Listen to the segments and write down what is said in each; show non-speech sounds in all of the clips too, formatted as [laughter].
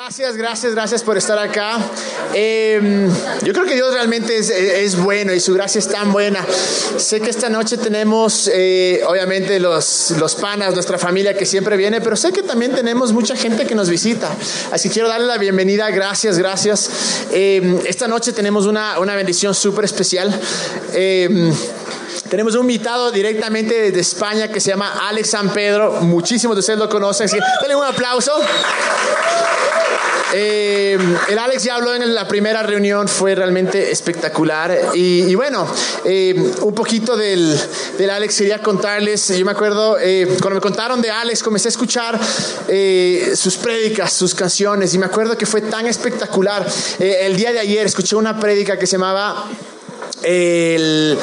Gracias, gracias, gracias por estar acá. Em, yo creo que Dios realmente es, bueno y su gracia es tan buena. Sé que esta noche tenemos, eh, obviamente, los, los panas, nuestra familia que siempre viene, pero sé que también tenemos mucha gente que nos visita. Así que quiero darle la bienvenida. Gracias, gracias. Em, esta noche tenemos una, una bendición súper especial. Em, tenemos un invitado directamente de España que se llama Alex San Pedro. Muchísimos de ustedes lo conocen. Así que un aplauso. Eh, el Alex ya habló en la primera reunión, fue realmente espectacular. Y, bueno, eh, un poquito del, del, Alex quería contarles. Yo me acuerdo, eh, cuando me contaron de Alex, comencé a escuchar sus prédicas, sus canciones. Y me acuerdo que fue tan espectacular. el día de ayer escuché una prédica que se llamaba el,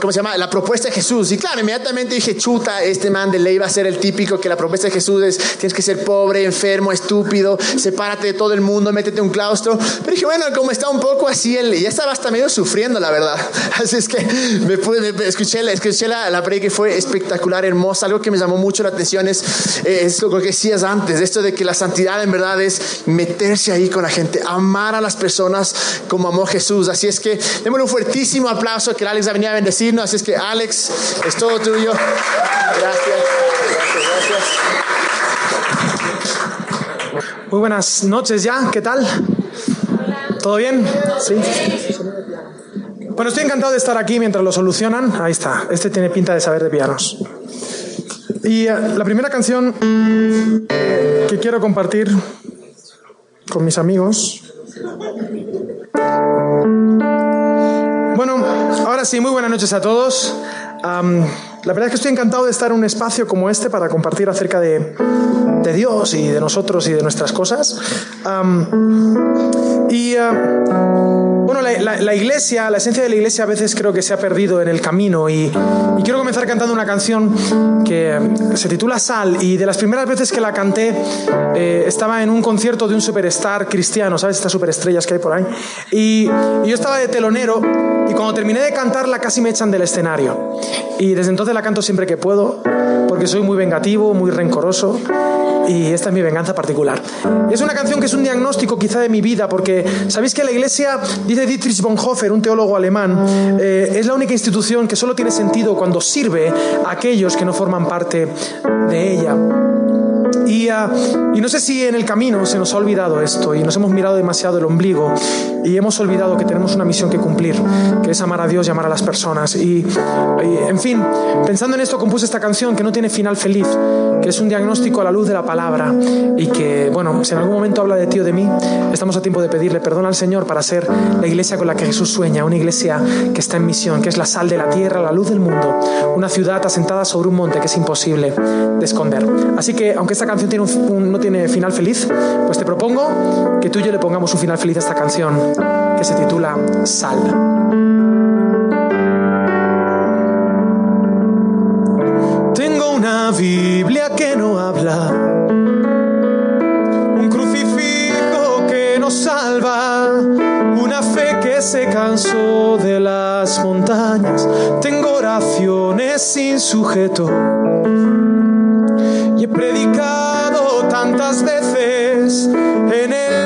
¿cómo se llama? La propuesta de Jesús. Y claro, inmediatamente dije, chuta, este man de ley va a ser el típico que la propuesta de Jesús es, tienes que ser pobre, enfermo, estúpido, sepárate de todo el mundo, métete en un claustro. Pero dije, bueno, como está un poco así, él ya estaba hasta medio sufriendo, la verdad. [laughs] Así es que me, pude, escuché, escuché la, la que fue espectacular, hermosa. Algo que me llamó mucho la atención es, es lo que decías antes, esto de que la santidad en verdad es meterse ahí con la gente, amar a las personas como amó Jesús. Así es que démosle un fuertísimo aplauso que Alex ha venido a bendecirnos. Así es que Alex, es todo tuyo. Gracias. Gracias, Muy buenas noches ya, ¿qué tal? ¿Todo bien? Sí. Bueno, estoy encantado de estar aquí mientras lo solucionan. Ahí está, este tiene pinta de saber de pianos. Y eh, la primera canción que quiero compartir con mis amigos bueno, ahora sí, muy buenas noches a todos. la verdad es que estoy encantado de estar en un espacio como este para compartir acerca de, Dios y de nosotros y de nuestras cosas. y uh, bueno, la, iglesia, la esencia de la iglesia a veces creo que se ha perdido en el camino y, quiero comenzar cantando una canción que se titula Sal y de las primeras veces que la canté eh, estaba en un concierto de un superstar cristiano, ¿sabes? Estas superestrellas que hay por ahí. Y, y yo estaba de telonero y cuando terminé de cantarla casi me echan del escenario. Y desde entonces la canto siempre que puedo porque soy muy vengativo, muy rencoroso y esta es mi venganza particular. Es una canción que es un diagnóstico quizá de mi vida, porque sabéis que la iglesia, dice Dietrich Bonhoeffer, un teólogo alemán, eh, es la única institución que solo tiene sentido cuando sirve a aquellos que no forman parte de ella. Ah, y, no sé si en el camino se nos ha olvidado esto y nos hemos mirado demasiado el ombligo y hemos olvidado que tenemos una misión que cumplir, que es amar a Dios y amar a las personas. Y, en fin, pensando en esto compuse esta canción que no tiene final feliz, que es un diagnóstico a la luz de la palabra y que, bueno, si en algún momento habla de ti o de mí, estamos a tiempo de pedirle perdón al Señor para ser la iglesia con la que Jesús sueña, una iglesia que está en misión, que es la sal de la tierra, la luz del mundo, una ciudad asentada sobre un monte que es imposible de esconder. Así que, aunque esta canción no tiene final feliz, pues te propongo que tú y yo le pongamos un final feliz a esta canción que se titula Sal. Tengo una Biblia que no habla, un crucifijo que nos salva, una fe que se cansó de las montañas, tengo oraciones sin sujeto. Y he predicado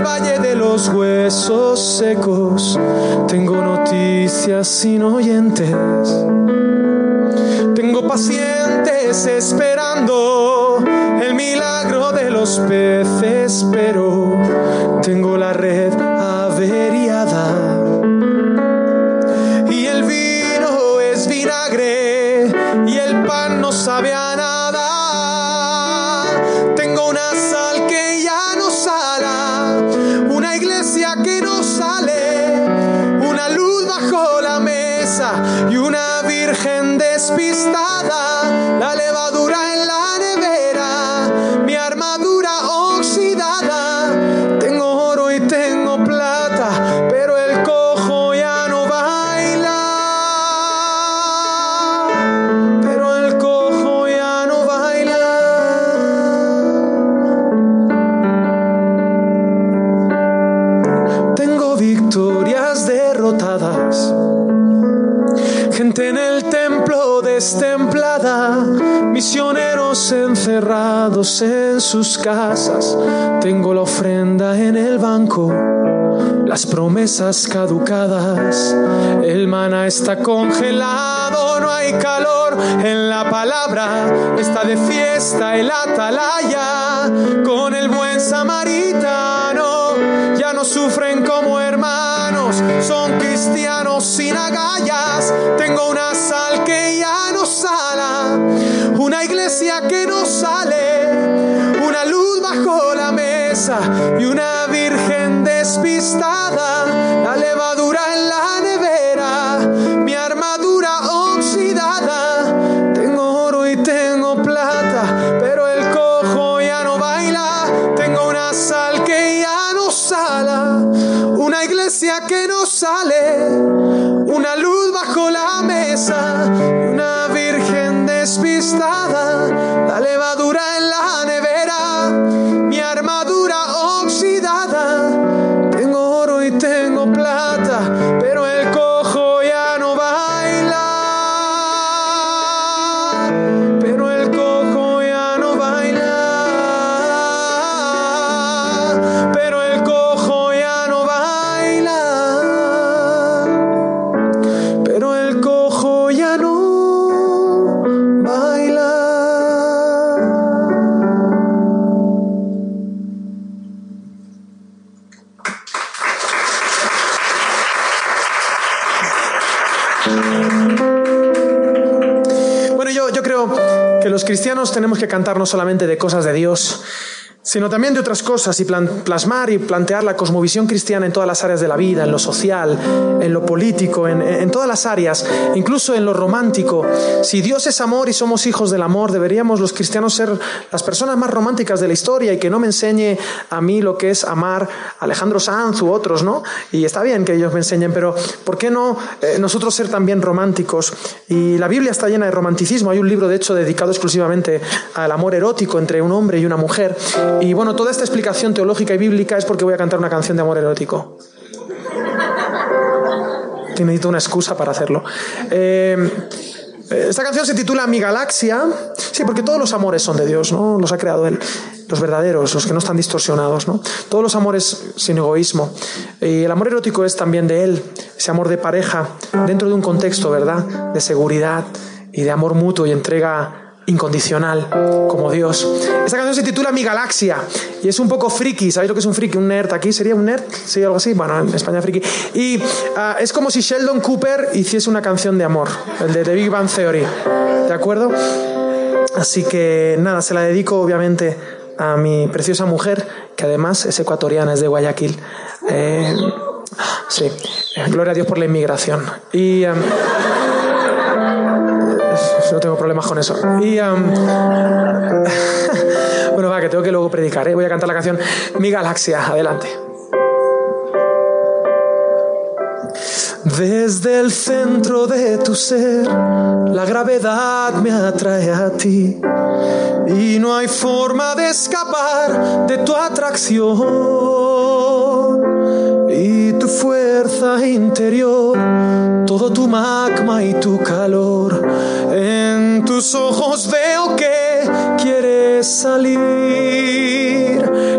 valle de los huesos secos. Tengo noticias sin oyentes. Tengo pacientes esperando el milagro de los peces, pero tengo la red averiada. Y el vino es vinagre y el pan no sabe a en el templo en sus casas. Tengo la ofrenda en el banco, las promesas caducadas. El maná está congelado, no hay calor en la palabra. Está de fiesta el atalaya con el buen samaritano. Ya no sufren como hermanos, son cristianos sin agallas. Tengo una sal que ya una iglesia que no sale, una luz bajo la mesa y una virgen despistada, la levadura en la nevera, mi armadura oxidada. Tengo oro y tengo plata, pero el cojo ya no baila. Tengo una sal que ya no sala, una iglesia que no sale, tenemos que cantar no solamente de cosas de Dios, sino también de otras cosas y plasmar y plantear la cosmovisión cristiana en todas las áreas de la vida, en lo social, en lo político, en, todas las áreas, incluso en lo romántico. Si Dios es amor y somos hijos del amor, deberíamos los cristianos ser las personas más románticas de la historia y que no me enseñe a mí lo que es amar Alejandro Sanz u otros, ¿no? Y está bien que ellos me enseñen, pero ¿por qué no eh, nosotros ser también románticos? Y la Biblia está llena de romanticismo. Hay un libro, de hecho, dedicado exclusivamente al amor erótico entre un hombre y una mujer. Y bueno, toda esta explicación teológica y bíblica es porque voy a cantar una canción de amor erótico. Que necesito una excusa para hacerlo. Eh, esta canción se titula Mi Galaxia. Sí, porque todos los amores son de Dios, ¿no? Los ha creado Él. Los verdaderos, los que no están distorsionados, ¿no? Todos los amores sin egoísmo. Y el amor erótico es también de Él. Ese amor de pareja dentro de un contexto, ¿verdad? De seguridad y de amor mutuo y entrega incondicional como Dios. Esta canción se titula Mi Galaxia y es un poco friki. ¿Sabéis lo que es un friki? Un nerd aquí. ¿Sería un nerd? ¿Sí, algo así? Bueno, en España friki. Y ah, es como si Sheldon Cooper hiciese una canción de amor, el de The Big Bang Theory. ¿De acuerdo? Así que nada, se la dedico obviamente a mi preciosa mujer, que además es ecuatoriana, es de Guayaquil. Eh, sí, gloria a Dios por la inmigración. Y. em, problemas con eso. Y. em, [laughs] bueno, va, que tengo que luego predicar, ¿eh? Voy a cantar la canción Mi Galaxia. Adelante. Desde el centro de tu ser, la gravedad me atrae a ti y no hay forma de escapar de tu atracción y tu fuerza interior, todo tu magma y tu calor. En tus ojos veo que quieres salir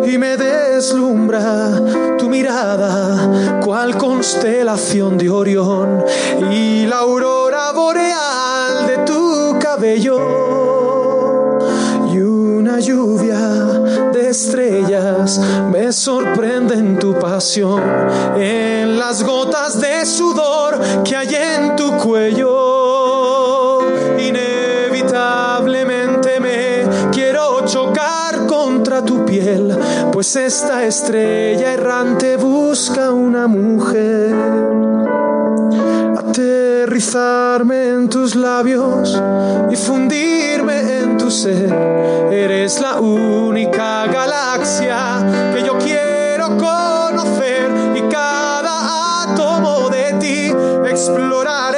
y me deslumbra tu mirada, cual constelación de Orión y la aurora boreal de tu cabello y una lluvia de estrellas me sorprende en tu pasión, en las gotas de sudor que hay en tu cuello. Piel, pues esta estrella errante busca una mujer aterrizarme en tus labios y fundirme en tu ser. Eres la única galaxia que yo quiero conocer y cada átomo de ti exploraré.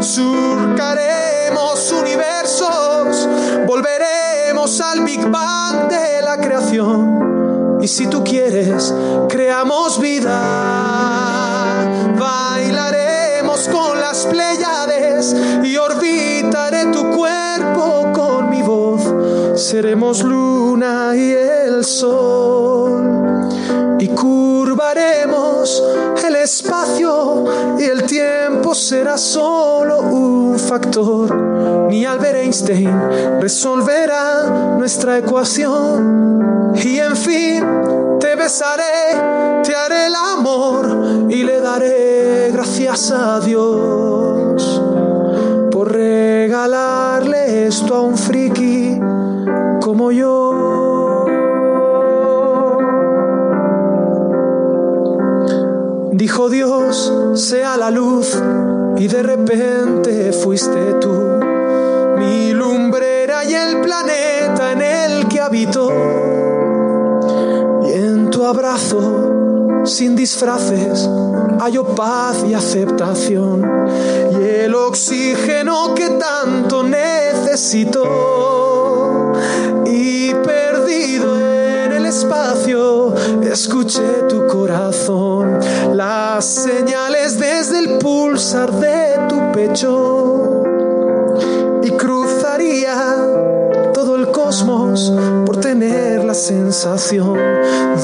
Surcaremos universos, volveremos al Big Bang de la creación. Y si tú quieres, creamos vida. Bailaremos con las pléyades y orbitaré tu cuerpo con mi voz. Seremos luna y el sol y curvaremos el espacio y el tiempo será solo un factor. Ni Albert Einstein resolverá nuestra ecuación y en fin te besaré, te haré el amor y le daré gracias a Dios por regalarle esto a un friki como yo. Dijo Dios, sea la luz, y de repente fuiste tú, mi lumbrera y el planeta en el que habito. Y en tu abrazo, sin disfraces, hallo paz y aceptación, y el oxígeno que tanto necesito. En el espacio, escuché tu corazón, las señales desde el pulsar de tu pecho. Y cruzaría todo el cosmos por tener la sensación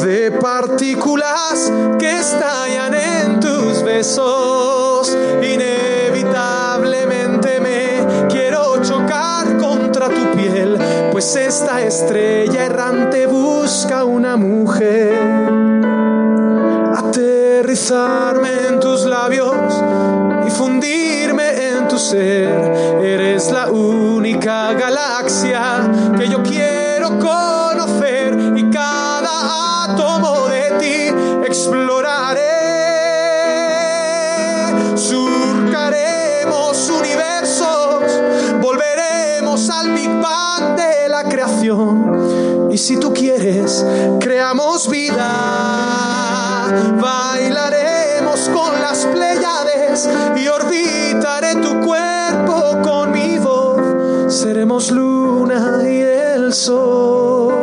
de partículas que estallan en tus besos. Pues esta estrella errante busca una mujer. Aterrizarme en tus labios y fundirme en tu ser. Eres la única galaxia que yo quiero conocer y cada átomo de ti exploraré. Surcaremos universos, volveremos al Big Bang la creación. Y si tú quieres, creamos vida. Bailaremos con las Pléyades y orbitaré tu cuerpo con mi voz. Seremos luna y el sol.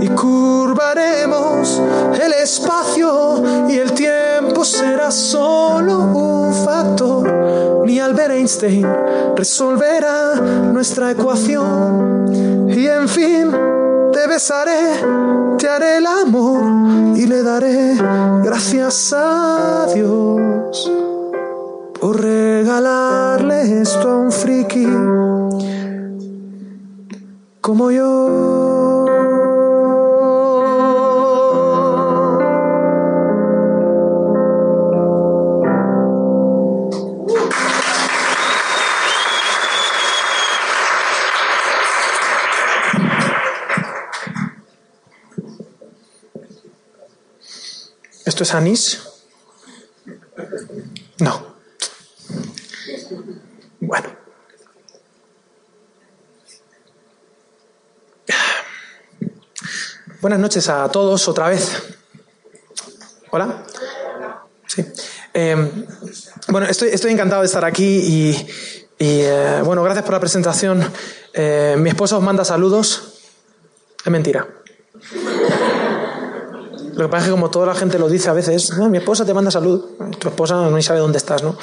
Y curvaremos el espacio y el tiempo será solo un factor. Ni Albert Einstein resolverá nuestra ecuación. Y en fin, te besaré, te haré el amor y le daré gracias a Dios por regalarle esto a un friki como yo. ¿Esto es anís? No. Bueno. Buenas noches a todos otra vez. Hola. Sí. Eh, bueno, estoy, encantado de estar aquí y, y eh, bueno, gracias por la presentación. Eh, mi esposa os manda saludos. Es mentira. Lo que pasa es que como toda la gente lo dice a veces, no, mi esposa te manda salud, tu esposa no sabe dónde estás, ¿no?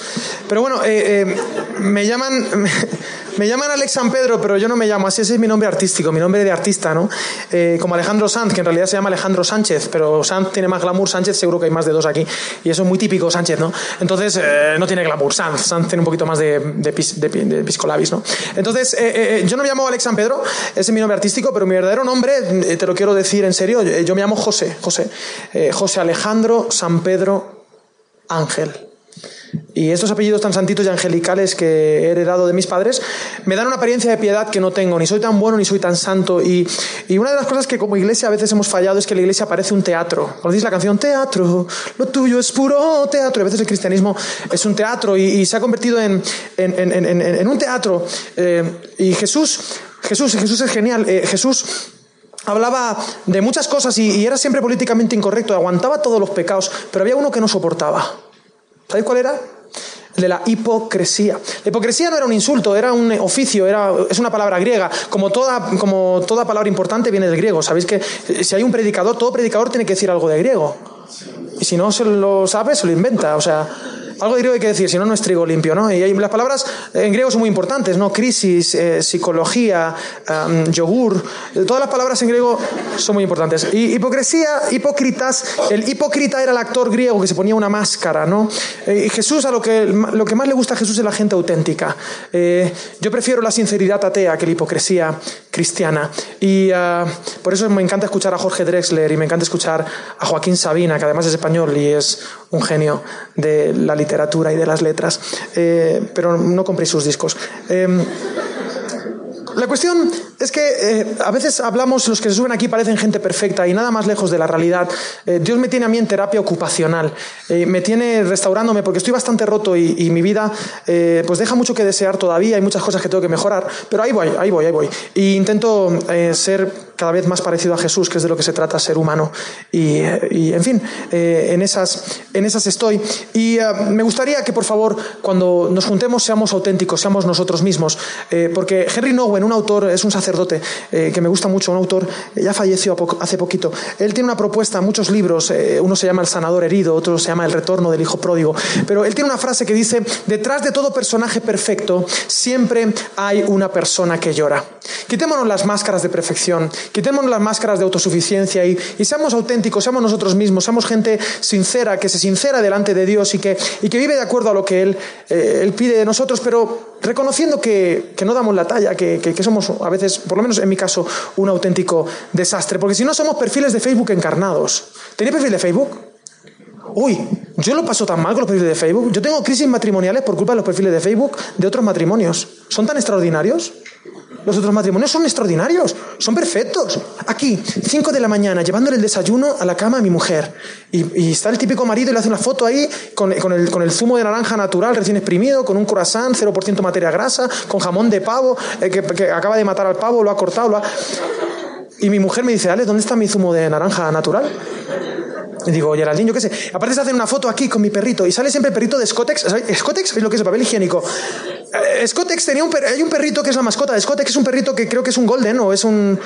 Pero bueno, eh, eh, me llaman [laughs] me, llaman Alex San Pedro, pero yo no me llamo así, ese es mi nombre artístico, mi nombre de artista, ¿no? Eh, como Alejandro Sanz, que en realidad se llama Alejandro Sánchez, pero Sanz tiene más glamour, Sánchez seguro que hay más de dos aquí, y eso es muy típico Sánchez, ¿no? Entonces, no tiene glamour, Sanz, Sanz tiene un poquito más de, de, de, de piscolabis, ¿no? Entonces, yo no me llamo Alex San Pedro, ese es mi nombre artístico, pero mi verdadero nombre, te lo quiero decir en serio, yo me llamo José, José. Eh, José Alejandro San Pedro Ángel. Y estos apellidos tan santitos y angelicales que he heredado de mis padres me dan una apariencia de piedad que no tengo. Ni soy tan bueno ni soy tan santo. Y, y una de las cosas que como iglesia a veces hemos fallado es que la iglesia parece un teatro. ¿Conocéis la canción Teatro? Lo tuyo es puro teatro. Y a veces el cristianismo es un teatro y, y se ha convertido en, en, en, en un teatro. Eh, y Jesús, Jesús, Jesús es genial. Eh, Jesús hablaba de muchas cosas y, era siempre políticamente incorrecto, aguantaba todos los pecados, pero había uno que no soportaba. ¿Sabéis cuál era? El de la hipocresía. La hipocresía no era un insulto, era un oficio, era, es una palabra griega. Como toda, como toda palabra importante viene del griego. Sabéis que si hay un predicador, todo predicador tiene que decir algo de griego. Y si no se lo sabe, se lo inventa. O sea, algo de griego hay que decir, si no, no es trigo limpio, ¿no? Y las palabras en griego son muy importantes, ¿no? Crisis, eh, psicología, yogur, todas las palabras en griego son muy importantes. Y hipocresía, hipócritas, el hipócrita era el actor griego que se ponía una máscara, ¿no? Eh, y Jesús, a lo que, lo que más le gusta a Jesús es la gente auténtica. Eh, yo prefiero la sinceridad atea que la hipocresía cristiana. Y ah, por eso me encanta escuchar a Jorge Drexler y me encanta escuchar a Joaquín Sabina, que además es español y es un genio de la literatura y de las letras. Eh, pero no compré sus discos. Em, la cuestión es que eh, a veces hablamos, los que se suben aquí parecen gente perfecta y nada más lejos de la realidad. Eh, Dios me tiene a mí en terapia ocupacional, eh, me tiene restaurándome porque estoy bastante roto y, mi vida pues deja mucho que desear todavía, hay muchas cosas que tengo que mejorar, pero ahí voy, ahí voy, ahí voy. Y intento ser cada vez más parecido a Jesús, que es de lo que se trata ser humano. Y, en fin, en, esas, en esas estoy. Y me gustaría que por favor, cuando nos juntemos, seamos auténticos, seamos nosotros mismos, porque Henry Nowen, un autor, es un sacerdote eh, que me gusta mucho, un autor, eh, ya falleció hace poquito. Él tiene una propuesta, muchos libros, eh, uno se llama El sanador herido, otro se llama El retorno del hijo pródigo, pero él tiene una frase que dice, detrás de todo personaje perfecto siempre hay una persona que llora. Quitémonos las máscaras de perfección, quitémonos las máscaras de autosuficiencia y, seamos auténticos, seamos nosotros mismos, seamos gente sincera, que se sincera delante de Dios y que, y que vive de acuerdo a lo que Él, él pide de nosotros, pero reconociendo que, que no damos la talla, que, que, que somos a veces, por lo menos en mi caso, un auténtico desastre. Porque si no somos perfiles de Facebook encarnados. ¿Tenéis perfil de Facebook? Uy, yo lo paso tan mal con los perfiles de Facebook. Yo tengo crisis matrimoniales por culpa de los perfiles de Facebook de otros matrimonios. ¿Son tan extraordinarios? Los otros matrimonios son extraordinarios, son perfectos. Aquí, 5 de la mañana, llevándole el desayuno a la cama a mi mujer. Y, está el típico marido y le hace una foto ahí con, el, zumo de naranja natural recién exprimido, con un croissant, 0% materia grasa, con jamón de pavo, eh, que, acaba de matar al pavo, lo ha cortado, lo ha... Y mi mujer me dice, Ale, ¿dónde está mi zumo de naranja natural? Y digo, Geraldine, yo qué sé. Aparte se hacen una foto aquí con mi perrito y sale siempre el perrito de Scotex. Scotex es lo que es el papel higiénico. Eh, Scotex tenía un hay un perrito que es la mascota de Scotex, es un perrito que creo que es un golden o es un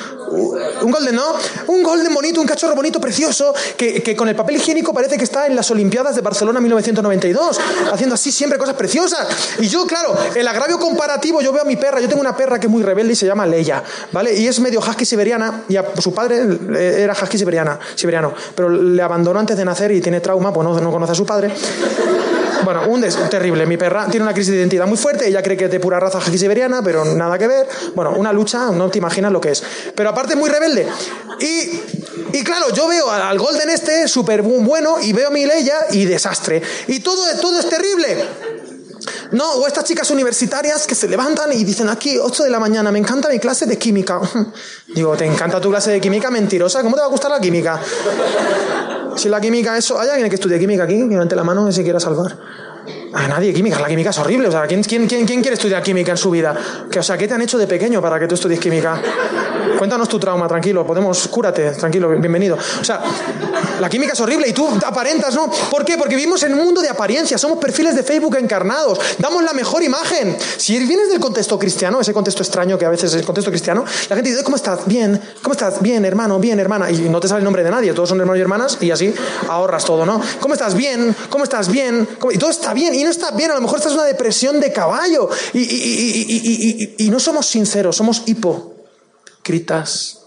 un golden, ¿no? Un golden bonito, un cachorro bonito, precioso, que, que, con el papel higiénico parece que está en las Olimpiadas de Barcelona 1992, haciendo así siempre cosas preciosas. Y yo, claro, el agravio comparativo, yo veo a mi perra, yo tengo una perra que es muy rebelde y se llama Leia, ¿vale? Y es medio husky siberiana, y su padre era husky siberiana, siberiano, pero le abandonó antes de nacer y tiene trauma, pues no, no conoce a su padre. Bueno, un des terrible. Mi perra tiene una crisis de identidad muy fuerte. Ella cree que es de pura raza siberiana, pero nada que ver. Bueno, una lucha, no te imaginas lo que es. Pero aparte, muy rebelde. Y, y claro, yo veo al Golden este súper bueno y veo a mi Leia y desastre. Y todo, todo es terrible. No, o estas chicas universitarias que se levantan y dicen aquí, 8 de la mañana, me encanta mi clase de química. [laughs] Digo, ¿te encanta tu clase de química? Mentirosa, ¿cómo te va a gustar la química? Si la química es... ¿Hay alguien que estudie química aquí? Que levante la mano y se quiera salvar. A nadie, química. La química es horrible. O sea, ¿quién, quién, quién, quién quiere estudiar química en su vida? Que, o sea, ¿qué te han hecho de pequeño para que tú estudies química? Cuéntanos tu trauma, tranquilo. Podemos, cúrate, tranquilo, bienvenido. O sea, la química es horrible y tú aparentas, ¿no? ¿Por qué? Porque vivimos en un mundo de apariencia. Somos perfiles de Facebook encarnados. Damos la mejor imagen. Si vienes del contexto cristiano, ese contexto extraño que a veces es el contexto cristiano, la gente dice, ¿cómo estás? Bien. ¿Cómo estás? Bien, hermano, bien, hermana. Y no te sale el nombre de nadie. Todos son hermanos y hermanas y así ahorras todo, ¿no? ¿Cómo estás? Bien. ¿Cómo estás? Bien. Y todo está bien y no está bien, a lo mejor esta es una depresión de caballo y, no somos sinceros, somos hipócritas.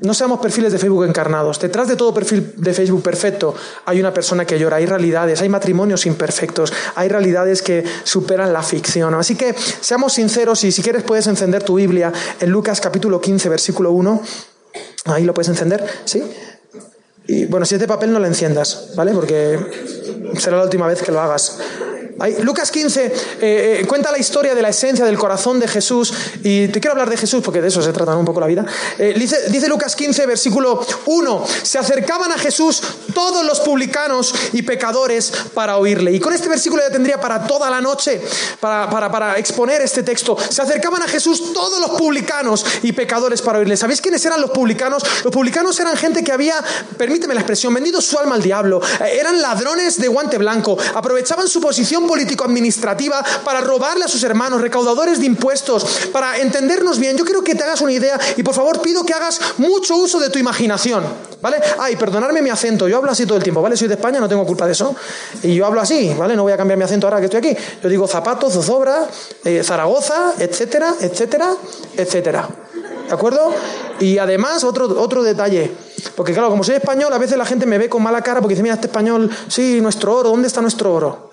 No seamos perfiles de Facebook encarnados. Detrás de todo perfil de Facebook perfecto hay una persona que llora, hay realidades, hay matrimonios imperfectos, hay realidades que superan la ficción. Así que seamos sinceros y si quieres puedes encender tu Biblia en Lucas capítulo 15, versículo 1. Ahí lo puedes encender, ¿sí? Y bueno, si es de papel no lo enciendas, ¿vale? Porque será la última vez que lo hagas. Lucas 15 eh, eh, cuenta la historia de la esencia del corazón de Jesús y te quiero hablar de Jesús porque de eso se trata un poco la vida. Eh, dice, Lucas 15, versículo 1, se acercaban a Jesús todos los publicanos y pecadores para oírle. Y con este versículo ya tendría para toda la noche, para, para, para exponer este texto. Se acercaban a Jesús todos los publicanos y pecadores para oírle. ¿Sabéis quiénes eran los publicanos? Los publicanos eran gente que había, permíteme la expresión, vendido su alma al diablo. eran ladrones de guante blanco, aprovechaban su posición político-administrativa para robarle a sus hermanos, recaudadores de impuestos, para entendernos bien. Yo quiero que te hagas una idea y por favor pido que hagas mucho uso de tu imaginación. ¿Vale? Ay, perdonadme mi acento, yo hablo hablo así todo el tiempo, ¿vale? Soy de España, no tengo culpa de eso. Y yo hablo así, ¿vale? No voy a cambiar mi acento ahora que estoy aquí. Yo digo zapatos, zozobra, eh, Zaragoza, etcétera, etcétera, etcétera. ¿De acuerdo? Y además, otro, otro detalle. Porque claro, como soy español, a veces la gente me ve con mala cara porque dice, mira, este español, sí, nuestro oro, ¿dónde está nuestro oro?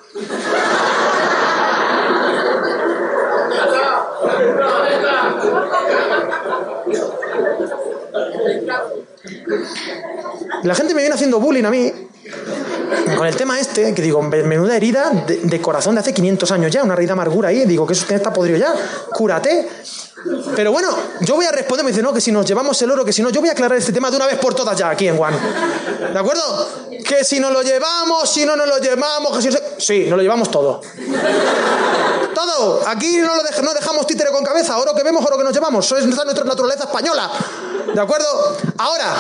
La gente me viene haciendo bullying a mí con el tema este, que digo, menuda herida de, corazón de hace 500 años ya, una herida amargura ahí, digo que eso está podrido ya, cúrate. Pero bueno, yo voy a responder, me dice, no, que si nos llevamos el oro, que si no, yo voy a aclarar este tema de una vez por todas ya aquí en Juan. ¿De acuerdo? Que si nos lo llevamos, si no nos lo llevamos, que si... Sí, nos lo llevamos todo. Todo. Aquí no, no dejamos títere con cabeza, oro que vemos, oro que nos llevamos. Eso es nuestra naturaleza española. ¿De acuerdo? Ahora,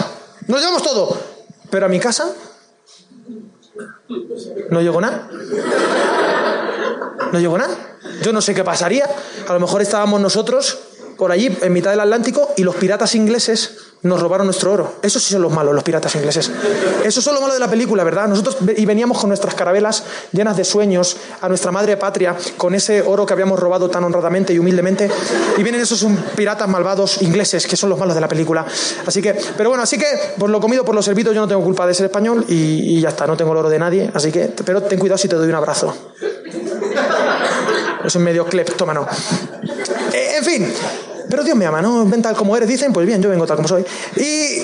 nos llevamos todo. Pero a mi casa no llegó nada. No llegó nada. Yo no sé qué pasaría. A lo mejor estábamos nosotros por allí, en mitad del Atlántico, y los piratas ingleses nos robaron nuestro oro. Esos sí son los malos, los piratas ingleses. Esos son los malos de la película, ¿verdad? Nosotros y veníamos con nuestras carabelas llenas de sueños a nuestra madre patria, con ese oro que habíamos robado tan honradamente y humildemente, y vienen esos piratas malvados ingleses, que son los malos de la película. Así que, pero bueno, así que por lo comido, por lo servido, yo no tengo culpa de ser español y, ya está, no tengo el oro de nadie, así que, pero ten cuidado si te doy un abrazo. Es un medio cleptómano. Eh, en fin, pero Dios me ama, ¿no? Ven tal como eres, dicen, pues bien, yo vengo tal como soy. Y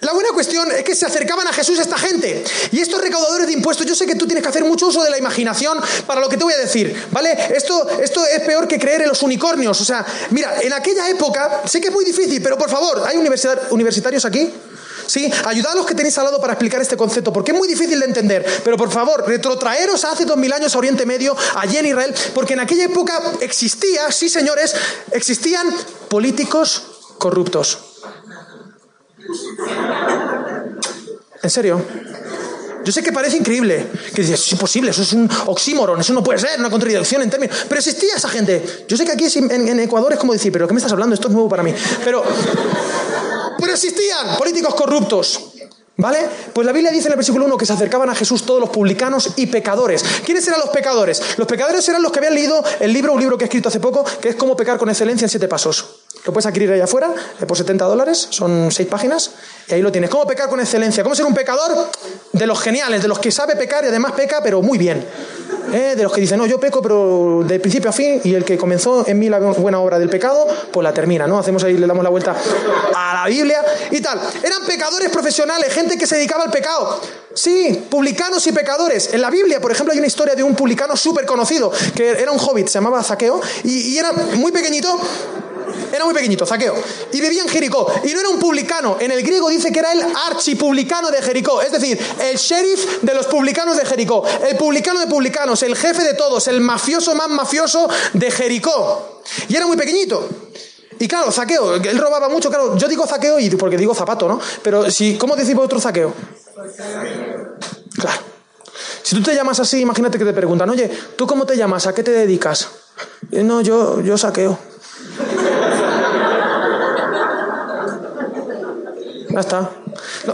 la buena cuestión es que se acercaban a Jesús esta gente. Y estos recaudadores de impuestos, yo sé que tú tienes que hacer mucho uso de la imaginación para lo que te voy a decir, ¿vale? Esto, esto es peor que creer en los unicornios. O sea, mira, en aquella época, sé que es muy difícil, pero por favor, ¿hay universitarios aquí? ¿Sí? Ayudad a los que tenéis al lado para explicar este concepto, porque es muy difícil de entender. Pero por favor, retrotraeros a hace dos mil años a Oriente Medio, allí en Israel, porque en aquella época existía, sí señores, existían políticos corruptos. ¿En serio? Yo sé que parece increíble, que dices, es imposible, eso es un oxímoron, eso no puede ser, una contradicción en términos. Pero existía esa gente. Yo sé que aquí en, en Ecuador es como decir, pero ¿qué me estás hablando? Esto es nuevo para mí. Pero pero existían políticos corruptos. ¿Vale? Pues la Biblia dice en el versículo 1 que se acercaban a Jesús todos los publicanos y pecadores. ¿Quiénes eran los pecadores? Los pecadores eran los que habían leído el libro, un libro que he escrito hace poco, que es Cómo pecar con excelencia en siete pasos. Lo puedes adquirir allá afuera eh, por 70 dólares, son seis páginas, y ahí lo tienes. ¿Cómo pecar con excelencia? ¿Cómo ser un pecador? De los geniales, de los que sabe pecar y además peca, pero muy bien. ¿Eh? De los que dicen, no, yo peco, pero de principio a fin, y el que comenzó en mí la buena obra del pecado, pues la termina, ¿no? Hacemos ahí, le damos la vuelta a la Biblia y tal. Eran pecadores profesionales, gente que se dedicaba al pecado. Sí, publicanos y pecadores. En la Biblia, por ejemplo, hay una historia de un publicano súper conocido, que era un hobbit, se llamaba Zaqueo, y era muy pequeñito, era muy pequeñito, Zaqueo. Y vivía en Jericó. Y no era un publicano. En el griego dice que era el archipublicano de Jericó. Es decir, el sheriff de los publicanos de Jericó. El publicano de publicanos. El jefe de todos. El mafioso más mafioso de Jericó. Y era muy pequeñito. Y claro, zaqueo, él robaba mucho, claro, yo digo zaqueo y porque digo zapato, ¿no? Pero si, ¿cómo decimos otro zaqueo? Claro. Si tú te llamas así, imagínate que te preguntan, oye, ¿tú cómo te llamas? ¿A qué te dedicas? Eh, no, yo, yo saqueo. Ya está.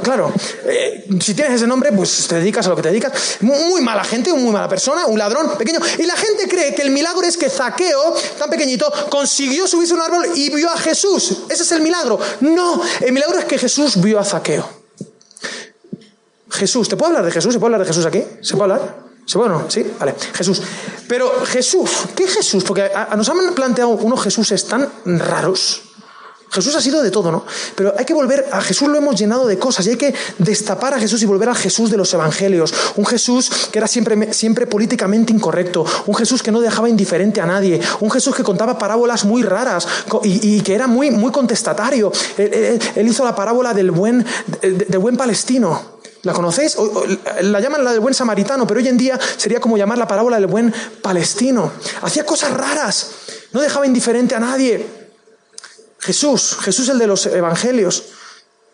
claro, eh, si tienes ese nombre, pues te dedicas a lo que te dedicas. Muy mala gente, muy mala persona, un ladrón pequeño. Y la gente cree que el milagro es que Zaqueo, tan pequeñito, consiguió subirse a un árbol y vio a Jesús. Ese es el milagro. No, el milagro es que Jesús vio a Zaqueo. Jesús, ¿te puedo hablar de Jesús? ¿Se puede hablar de Jesús aquí? ¿Se puede hablar? ¿Se puede no? Sí, vale. Jesús. Pero Jesús, ¿qué Jesús? Porque nos han planteado unos Jesuses tan raros. Jesús ha sido de todo, ¿no? Pero hay que volver a Jesús, lo hemos llenado de cosas y hay que destapar a Jesús y volver al Jesús de los evangelios. Un Jesús que era siempre, siempre políticamente incorrecto, un Jesús que no dejaba indiferente a nadie, un Jesús que contaba parábolas muy raras y, que era muy, muy contestatario. Él, hizo la parábola del buen, del buen palestino. ¿La conocéis? La llaman la del buen samaritano, pero hoy en día sería como llamar la parábola del buen palestino. Hacía cosas raras, no dejaba indiferente a nadie. Jesús, Jesús el de los evangelios.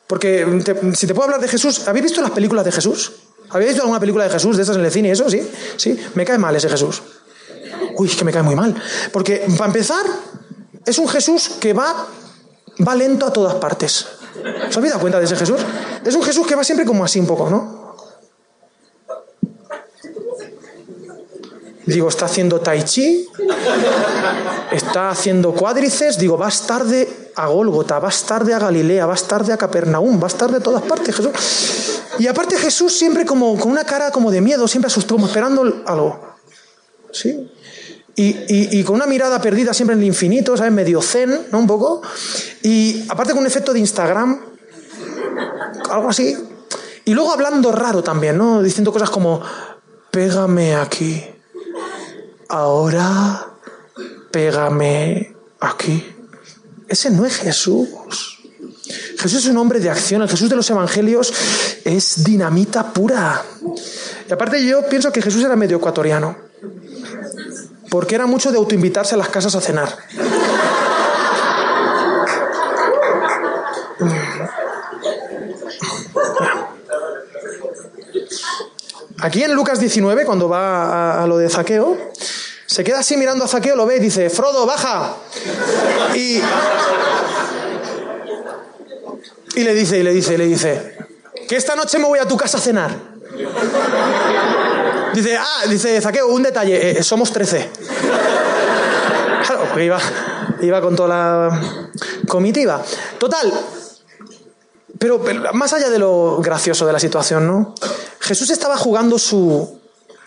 Porque si te puedo hablar de Jesús, ¿habéis visto las películas de Jesús? ¿Habéis visto alguna película de Jesús de estas en el cine? ¿Eso sí? Sí, me cae mal ese Jesús. Uy, es que me cae muy mal. Porque, para empezar, es un Jesús que va, va lento a todas partes. ¿Se habéis dado cuenta de ese Jesús? Es un Jesús que va siempre como así un poco, ¿no? Digo, está haciendo tai chi, está haciendo cuádrices, digo, vas tarde a Gólgota, vas tarde a Galilea, vas tarde a Capernaum, vas tarde a todas partes, Jesús. Y aparte Jesús siempre como con una cara como de miedo, siempre asustado, como esperando algo. ¿Sí? Y, y, con una mirada perdida siempre en el infinito, ¿sabes? Medio zen, ¿no? Un poco. Y aparte con un efecto de Instagram, algo así. Y luego hablando raro también, ¿no? Diciendo cosas como, pégame aquí ahora pégame aquí. Ese no es Jesús. Jesús es un hombre de acción. El Jesús de los evangelios es dinamita pura. Y aparte yo pienso que Jesús era medio ecuatoriano. Porque era mucho de autoinvitarse a las casas a cenar. Aquí en Lucas 19, cuando va a, lo de Zaqueo, se queda así mirando a Zaqueo, lo ve y dice, Frodo, baja. Y, y le dice, y le dice, y le dice, que esta noche me voy a tu casa a cenar. Dice, ah, dice Zaqueo, un detalle, eh, eh, somos trece. Claro, iba, iba con toda la comitiva. Total, pero, más allá de lo gracioso de la situación, ¿no? Jesús estaba jugando su,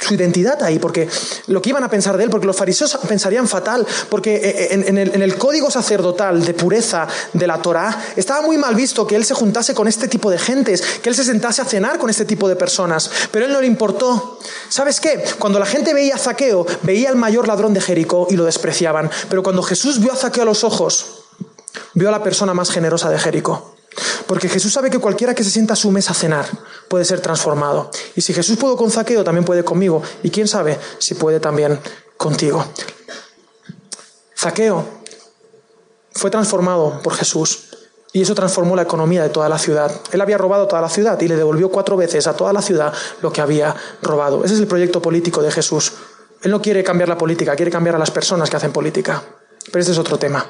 identidad ahí, porque lo que iban a pensar de él, porque los fariseos pensarían fatal, porque eh, eh, en, el, en, el, código sacerdotal de pureza de la Torá estaba muy mal visto que él se juntase con este tipo de gentes, que él se sentase a cenar con este tipo de personas, pero él no le importó. ¿Sabes qué? Cuando la gente veía a Zaqueo, veía al mayor ladrón de Jericó y lo despreciaban, pero cuando Jesús vio a Zaqueo a los ojos, vio a la persona más generosa de Jericó. Porque Jesús sabe que cualquiera que se sienta a su mesa a cenar puede ser transformado. Y si Jesús pudo con Zaqueo, también puede conmigo. Y quién sabe si puede también contigo. Zaqueo fue transformado por Jesús. Y eso transformó la economía de toda la ciudad. Él había robado toda la ciudad y le devolvió cuatro veces a toda la ciudad lo que había robado. Ese es el proyecto político de Jesús. Él no quiere cambiar la política, quiere cambiar a las personas que hacen política. Pero ese es otro tema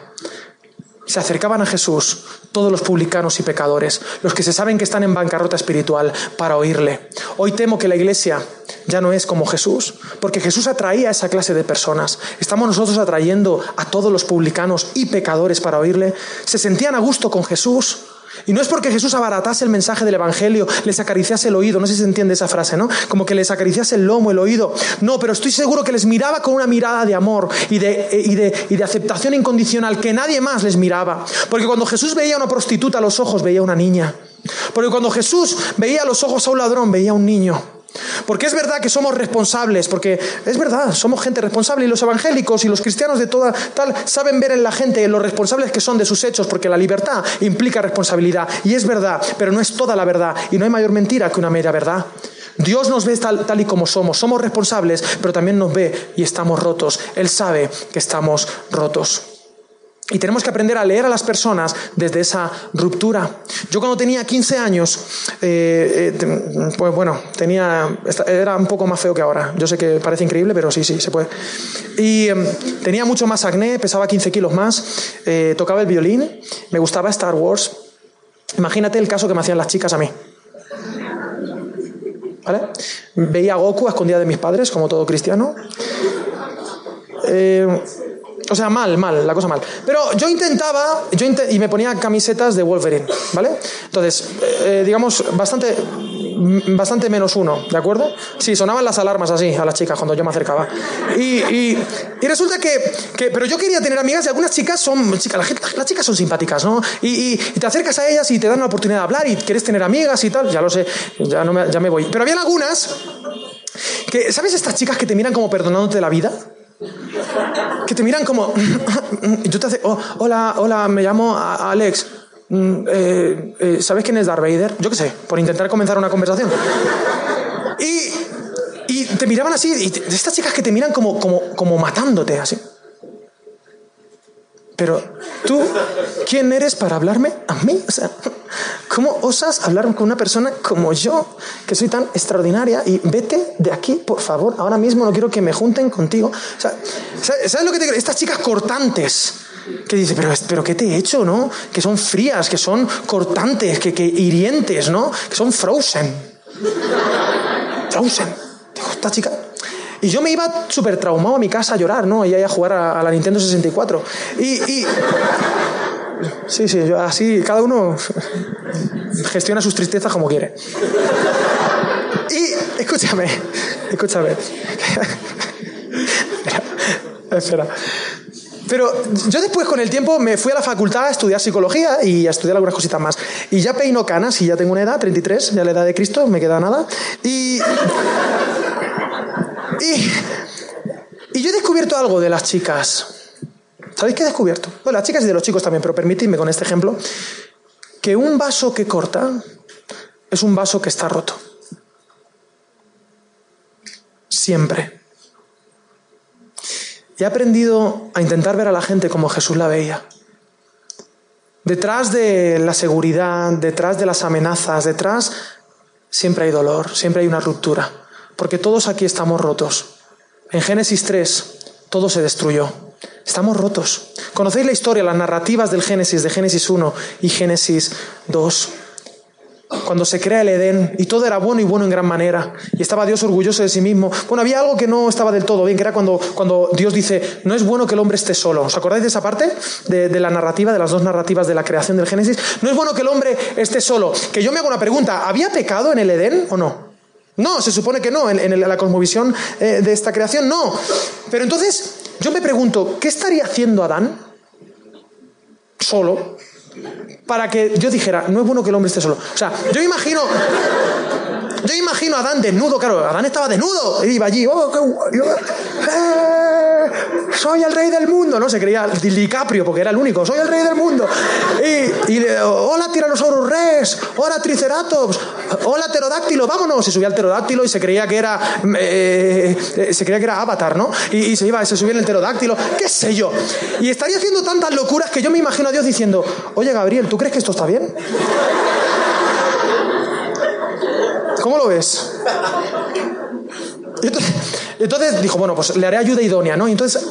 se acercaban a Jesús todos los publicanos y pecadores, los que se saben que están en bancarrota espiritual, para oírle. Hoy temo que la iglesia ya no es como Jesús, porque Jesús atraía a esa clase de personas. Estamos nosotros atrayendo a todos los publicanos y pecadores para oírle. Se sentían a gusto con Jesús, y no es porque Jesús abaratase el mensaje del Evangelio, les acariciase el oído, no sé si se entiende esa frase, ¿no? Como que les acariciase el lomo, el oído. No, pero estoy seguro que les miraba con una mirada de amor y de, y de, y de aceptación incondicional que nadie más les miraba. Porque cuando Jesús veía a una prostituta a los ojos, veía a una niña. Porque cuando Jesús veía a los ojos a un ladrón, veía a un niño. Porque es verdad que somos responsables, porque es verdad, somos gente responsable y los evangélicos y los cristianos de toda tal saben ver en la gente los responsables que son de sus hechos, porque la libertad implica responsabilidad. Y es verdad, pero no es toda la verdad y no hay mayor mentira que una media verdad. Dios nos ve tal, tal y como somos, somos responsables, pero también nos ve y estamos rotos. Él sabe que estamos rotos. Y tenemos que aprender a leer a las personas desde esa ruptura. Yo cuando tenía 15 años, eh, eh, pues bueno, tenía, era un poco más feo que ahora. Yo sé que parece increíble, pero sí, sí, se puede. Y em, tenía mucho más acné, pesaba 15 kilos más, eh, tocaba el violín, me gustaba Star Wars. Imagínate el caso que me hacían las chicas a mí. ¿Vale? Veía a Goku a escondida de mis padres, como todo cristiano. O sea, mal, mal, la cosa mal. Pero yo intentaba, yo y me ponía camisetas de Wolverine, ¿vale? Entonces, eh, digamos, bastante, bastante menos uno, ¿de acuerdo? Sí, sonaban las alarmas así a las chicas cuando yo me acercaba. Y, resulta que, pero yo quería tener amigas y algunas chicas son, chicas, las chicas son simpáticas, ¿no? Y, te acercas a ellas y te dan la oportunidad de hablar y quieres tener amigas y tal, ya lo sé, ya, no me, ya me voy. Pero había algunas que, ¿sabes estas chicas que te miran como perdonándote la vida? Que te miran como... [laughs] y tú te haces, oh, hola, hola, me llamo Alex. Mm, eh, eh, ¿Sabes quién es Darth Vader? Yo qué sé, por intentar comenzar una conversación. Y, y te miraban así, estas chicas que te miran como, como, como matándote, así. Pero tú, ¿quién eres para hablarme a mí? O sea, ¿cómo osas hablar con una persona como yo, que soy tan extraordinaria? Y vete de aquí, por favor. Ahora mismo no quiero que me junten contigo. O sea, ¿sabes lo que te? Estas chicas cortantes que dice, pero, pero ¿qué te he hecho, no? Que son frías, que son cortantes, que, que hirientes, ¿no? Que son frozen. Frozen. Digo, esta chica Y yo me iba súper traumado a mi casa a llorar, ¿no? Y ahí a jugar a, la Nintendo 64. Y, y... Sí, sí, yo, así cada uno gestiona sus tristezas como quiere. Y escúchame, escúchame. [laughs] Espera. Pero yo después con el tiempo me fui a la facultad a estudiar psicología y a estudiar algunas cositas más. Y ya peino canas y ya tengo una edad, 33, ya la edad de Cristo, me queda nada. Y... Y, y yo he descubierto algo de las chicas. ¿Sabéis qué he descubierto? Bueno, las chicas y de los chicos también, pero permitidme con este ejemplo que un vaso que corta es un vaso que está roto. Siempre. He aprendido a intentar ver a la gente como Jesús la veía. Detrás de la seguridad, detrás de las amenazas, detrás siempre hay dolor, siempre hay una ruptura, porque todos aquí estamos rotos. En Génesis 3 todo se destruyó. Estamos rotos. ¿Conocéis la historia, las narrativas del Génesis, de Génesis 1 y Génesis 2? cuando se crea el Edén y todo era bueno y bueno en gran manera y estaba Dios orgulloso de sí mismo. Bueno, había algo que no estaba del todo bien, que era cuando, cuando Dios dice, no es bueno que el hombre esté solo. ¿Os acordáis de esa parte? De, la narrativa, de las dos narrativas de la creación del Génesis. No es bueno que el hombre esté solo. Que yo me hago una pregunta, ¿había pecado en el Edén o no? No, se supone que no, en, la cosmovisión eh, de esta creación no. Pero entonces yo me pregunto, ¿qué estaría haciendo Adán solo? para que yo dijera, no es bueno que el hombre esté solo. O sea, yo imagino, yo imagino a Adán desnudo, claro, Adán estaba desnudo, iba allí, oh, eh, soy el rey del mundo, ¿no? Se creía DiCaprio, porque era el único, soy el rey del mundo. Y, y hola Tyrannosaurus Rex, hola Triceratops, hola pterodáctilo, vámonos. Se subía al pterodáctilo y se creía que era, eh, eh, se creía que era Avatar, ¿no? Y, se iba, se subía el pterodáctilo, qué sé yo. Y estaría haciendo tantas locuras que yo me imagino a Dios diciendo, oye Gabriel, ¿tú crees que esto está bien? ¿Cómo lo ves? Entonces, dijo, bueno, pues le haré ayuda idónea, ¿no? Entonces,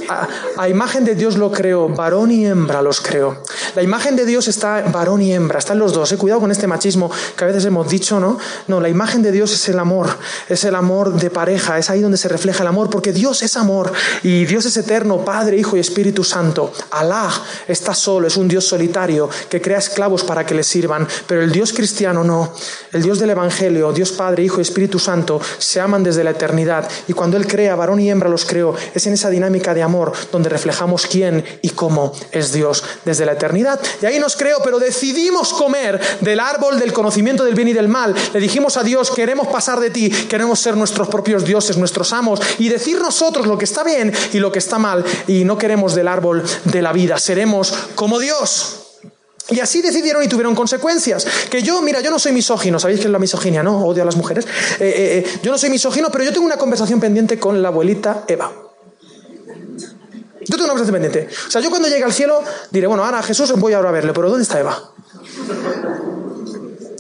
a, imagen de Dios lo creo, varón y hembra los creo. La imagen de Dios está varón y hembra, están los dos. ¿eh? Cuidado con este machismo que a veces hemos dicho, ¿no? No, la imagen de Dios es el amor, es el amor de pareja, es ahí donde se refleja el amor, porque Dios es amor y Dios es eterno, Padre, Hijo y Espíritu Santo. Alá está solo, es un Dios solitario que crea esclavos para que le sirvan, pero el Dios cristiano no. El Dios del Evangelio, Dios Padre, Hijo y Espíritu Santo, se aman desde la eternidad y cuando Él crea, varón y hembra los creó, es en esa dinámica de amor donde reflejamos quién y cómo es Dios desde la eternidad y ahí nos creó, pero decidimos comer del árbol del conocimiento del bien y del mal. Le dijimos a Dios, queremos pasar de ti, queremos ser nuestros propios dioses, nuestros amos, y decir nosotros lo que está bien y lo que está mal, y no queremos del árbol de la vida, seremos como Dios. Y así decidieron y tuvieron consecuencias. Que yo, mira, yo no soy misógino, sabéis que es la misoginia, ¿no? Odio a las mujeres. Eh, eh, eh, yo no soy misógino, pero yo tengo una conversación pendiente con la abuelita Eva. Yo tengo una cosa pendiente. O sea, yo cuando llegue al cielo diré, bueno, ahora Jesús voy ahora a verle, pero ¿dónde está Eva?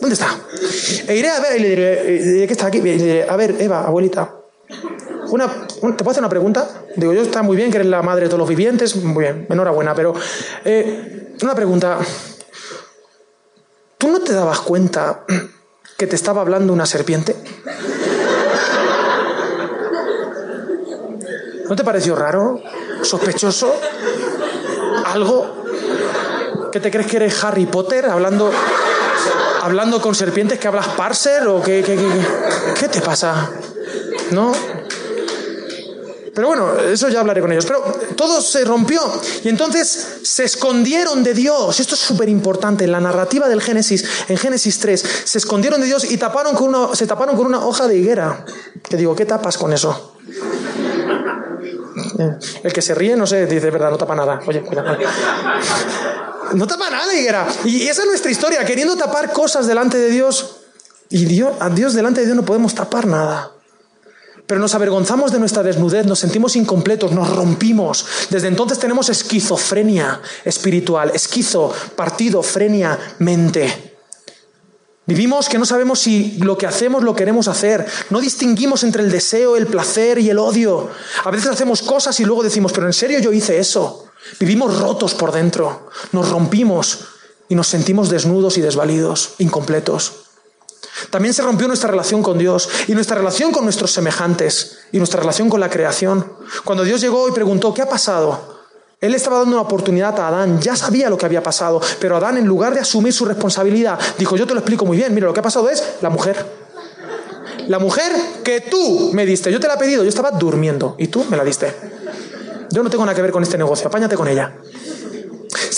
¿Dónde está? E iré a ver y le diré, ¿qué está aquí? Y le diré, a ver, Eva, abuelita, una, ¿te puedo hacer una pregunta? Digo, yo está muy bien que eres la madre de todos los vivientes, muy bien, enhorabuena, pero una pregunta. ¿Tú no te dabas cuenta que te estaba hablando una serpiente? ¿No te pareció raro? ¿Sospechoso? ¿Algo? ¿Qué te crees que eres Harry Potter hablando, hablando con serpientes que hablas parser? ¿O qué, qué, qué, qué te pasa? ¿No? Pero bueno, eso ya hablaré con ellos. Pero todo se rompió y entonces se escondieron de Dios. Esto es súper importante. En la narrativa del Génesis, en Génesis 3, se escondieron de Dios y taparon con una, se taparon con una hoja de higuera. Te digo, ¿qué tapas con eso? El que se ríe, no sé, dice, verdad, no tapa nada. Oye, cuidado. No tapa nada, higuera. Y esa es nuestra historia, queriendo tapar cosas delante de Dios. Y Dios, a Dios delante de Dios no podemos tapar nada. Pero nos avergonzamos de nuestra desnudez, nos sentimos incompletos, nos rompimos. Desde entonces tenemos esquizofrenia espiritual, esquizo, partido, frenia, mente. Vivimos que no sabemos si lo que hacemos lo queremos hacer. No distinguimos entre el deseo, el placer y el odio. A veces hacemos cosas y luego decimos, pero en serio yo hice eso. Vivimos rotos por dentro. Nos rompimos y nos sentimos desnudos y desvalidos, incompletos. También se rompió nuestra relación con Dios y nuestra relación con nuestros semejantes y nuestra relación con la creación. Cuando Dios llegó y preguntó, ¿qué ha pasado? Él estaba dando una oportunidad a Adán, ya sabía lo que había pasado, pero Adán en lugar de asumir su responsabilidad, dijo, yo te lo explico muy bien, mira, lo que ha pasado es la mujer. La mujer que tú me diste, yo te la he pedido, yo estaba durmiendo y tú me la diste. Yo no tengo nada que ver con este negocio, apáñate con ella.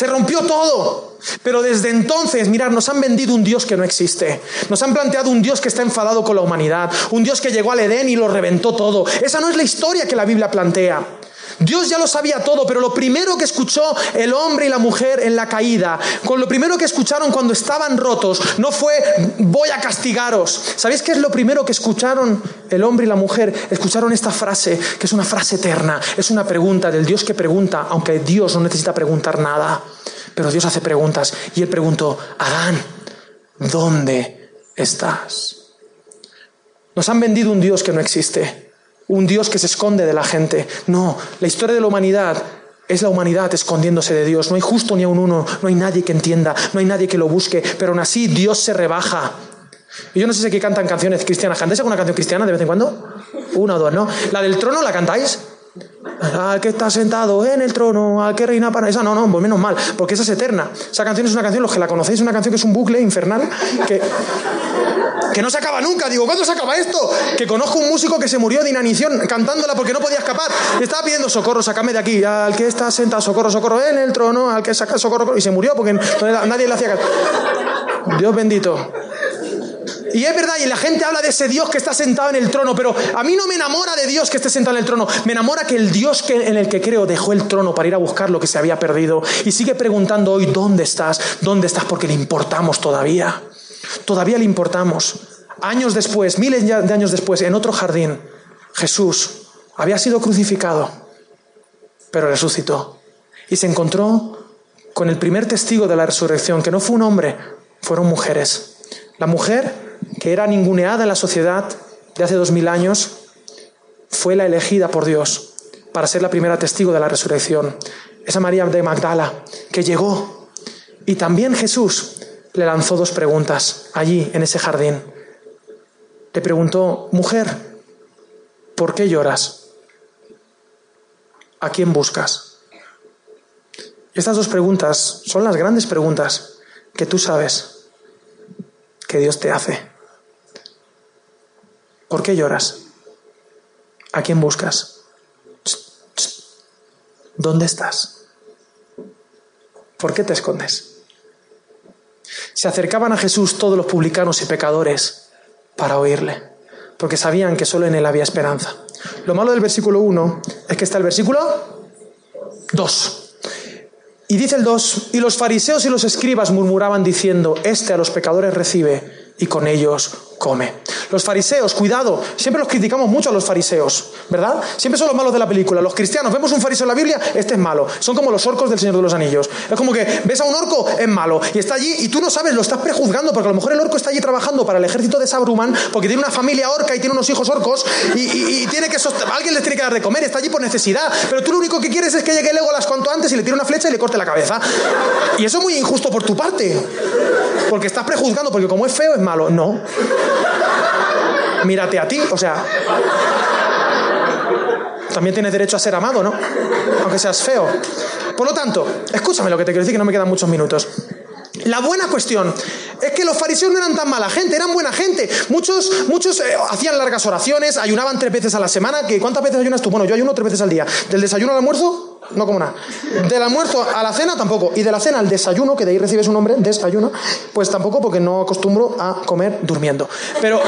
Se rompió todo. Pero desde entonces, mirad, nos han vendido un Dios que no existe. Nos han planteado un Dios que está enfadado con la humanidad. Un Dios que llegó al Edén y lo reventó todo. Esa no es la historia que la Biblia plantea. Dios ya lo sabía todo, pero lo primero que escuchó el hombre y la mujer en la caída, con lo primero que escucharon cuando estaban rotos, no fue voy a castigaros. ¿Sabéis qué es lo primero que escucharon el hombre y la mujer? Escucharon esta frase, que es una frase eterna, es una pregunta del Dios que pregunta, aunque Dios no necesita preguntar nada, pero Dios hace preguntas. Y él preguntó, Adán, ¿dónde estás? Nos han vendido un Dios que no existe un Dios que se esconde de la gente. No, la historia de la humanidad es la humanidad escondiéndose de Dios. No hay justo ni a un uno, no hay nadie que entienda, no hay nadie que lo busque, pero aún así Dios se rebaja. Y yo no sé si aquí cantan canciones cristianas. ¿Cantáis alguna canción cristiana de vez en cuando? Una o dos, ¿no? ¿La del trono la cantáis? Al que está sentado en el trono, al que reina para... Esa no, no, pues menos mal, porque esa es eterna. Esa canción es una canción, los que la conocéis, es una canción que es un bucle infernal que que no se acaba nunca. Digo, ¿cuándo se acaba esto? Que conozco un músico que se murió de inanición cantándola porque no podía escapar. estaba pidiendo socorro, sácame de aquí. Al que está sentado, socorro, socorro en el trono, al que saca socorro, y se murió porque nadie le hacía caso. Dios bendito. Y es verdad, y la gente habla de ese Dios que está sentado en el trono, pero a mí no me enamora de Dios que esté sentado en el trono, me enamora que el Dios que, en el que creo dejó el trono para ir a buscar lo que se había perdido y sigue preguntando hoy, ¿dónde estás? ¿Dónde estás? Porque le importamos todavía. Todavía le importamos. Años después, miles de años después, en otro jardín, Jesús había sido crucificado, pero resucitó. Y se encontró con el primer testigo de la resurrección, que no fue un hombre, fueron mujeres. La mujer, que era ninguneada en la sociedad de hace dos mil años, fue la elegida por Dios para ser la primera testigo de la resurrección. Esa María de Magdala, que llegó. Y también Jesús le lanzó dos preguntas allí, en ese jardín. Le preguntó, mujer, ¿por qué lloras? ¿A quién buscas? Estas dos preguntas son las grandes preguntas que tú sabes que Dios te hace. ¿Por qué lloras? ¿A quién buscas? ¿Dónde estás? ¿Por qué te escondes? Se acercaban a Jesús todos los publicanos y pecadores para oírle, porque sabían que solo en él había esperanza. Lo malo del versículo 1 es que está el versículo 2. Y dice el 2, y los fariseos y los escribas murmuraban diciendo, este a los pecadores recibe y con ellos come. Los fariseos, cuidado, siempre los criticamos mucho a los fariseos, ¿verdad? Siempre son los malos de la película. Los cristianos, vemos un fariseo en la Biblia, este es malo. Son como los orcos del Señor de los Anillos. Es como que ves a un orco, es malo. Y está allí y tú no sabes, lo estás prejuzgando, porque a lo mejor el orco está allí trabajando para el ejército de Sabruman, porque tiene una familia orca y tiene unos hijos orcos, y, tiene que alguien les tiene que dar de comer, está allí por necesidad. Pero tú lo único que quieres es que llegue Legolas cuanto antes y le tire una flecha y le corte la cabeza. Y eso es muy injusto por tu parte. Porque estás prejuzgando, porque como es feo es malo. No mírate a ti, o sea, también tienes derecho a ser amado, ¿no? Aunque seas feo. Por lo tanto, escúchame lo que te quiero decir, que no me quedan muchos minutos. La buena cuestión es que los fariseos no eran tan mala gente, eran buena gente. Muchos, muchos eh, hacían largas oraciones, ayunaban tres veces a la semana. Que, ¿Cuántas veces ayunas tú? Bueno, yo ayuno tres veces al día. Del desayuno al almuerzo, no como nada. Del almuerzo a la cena tampoco. Y de la cena al desayuno, que de ahí recibes un nombre, desayuno, pues tampoco porque no acostumbro a comer durmiendo. Pero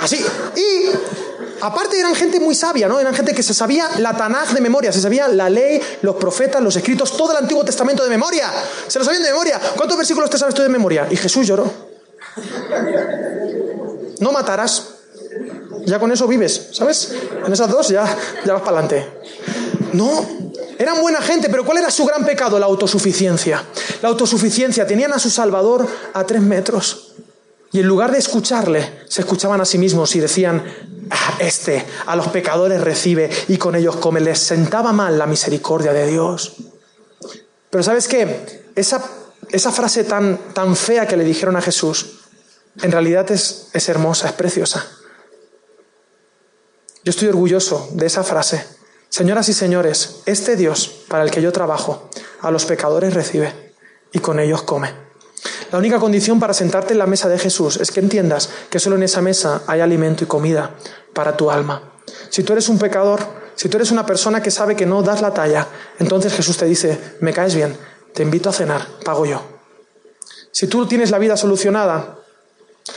así. Y aparte eran gente muy sabia, ¿no? Eran gente que se sabía la Tanaj de memoria, se sabía la ley, los profetas, los escritos, todo el Antiguo Testamento de memoria. Se lo sabían de memoria. ¿Cuántos versículos te sabes tú de memoria? Y Jesús lloró. No matarás. Ya con eso vives, ¿sabes? En esas dos ya, ya vas para adelante. No, eran buena gente, pero ¿cuál era su gran pecado? La autosuficiencia. La autosuficiencia. Tenían a su Salvador a tres metros. Y en lugar de escucharle, se escuchaban a sí mismos y decían, este a los pecadores recibe y con ellos come. Les sentaba mal la misericordia de Dios. Pero ¿sabes qué? Esa, esa frase tan, tan fea que le dijeron a Jesús en realidad es, es hermosa, es preciosa. Yo estoy orgulloso de esa frase. Señoras y señores, este Dios para el que yo trabajo, a los pecadores recibe y con ellos come. La única condición para sentarte en la mesa de Jesús es que entiendas que solo en esa mesa hay alimento y comida para tu alma. Si tú eres un pecador, si tú eres una persona que sabe que no das la talla, entonces Jesús te dice, me caes bien, te invito a cenar, pago yo. Si tú tienes la vida solucionada,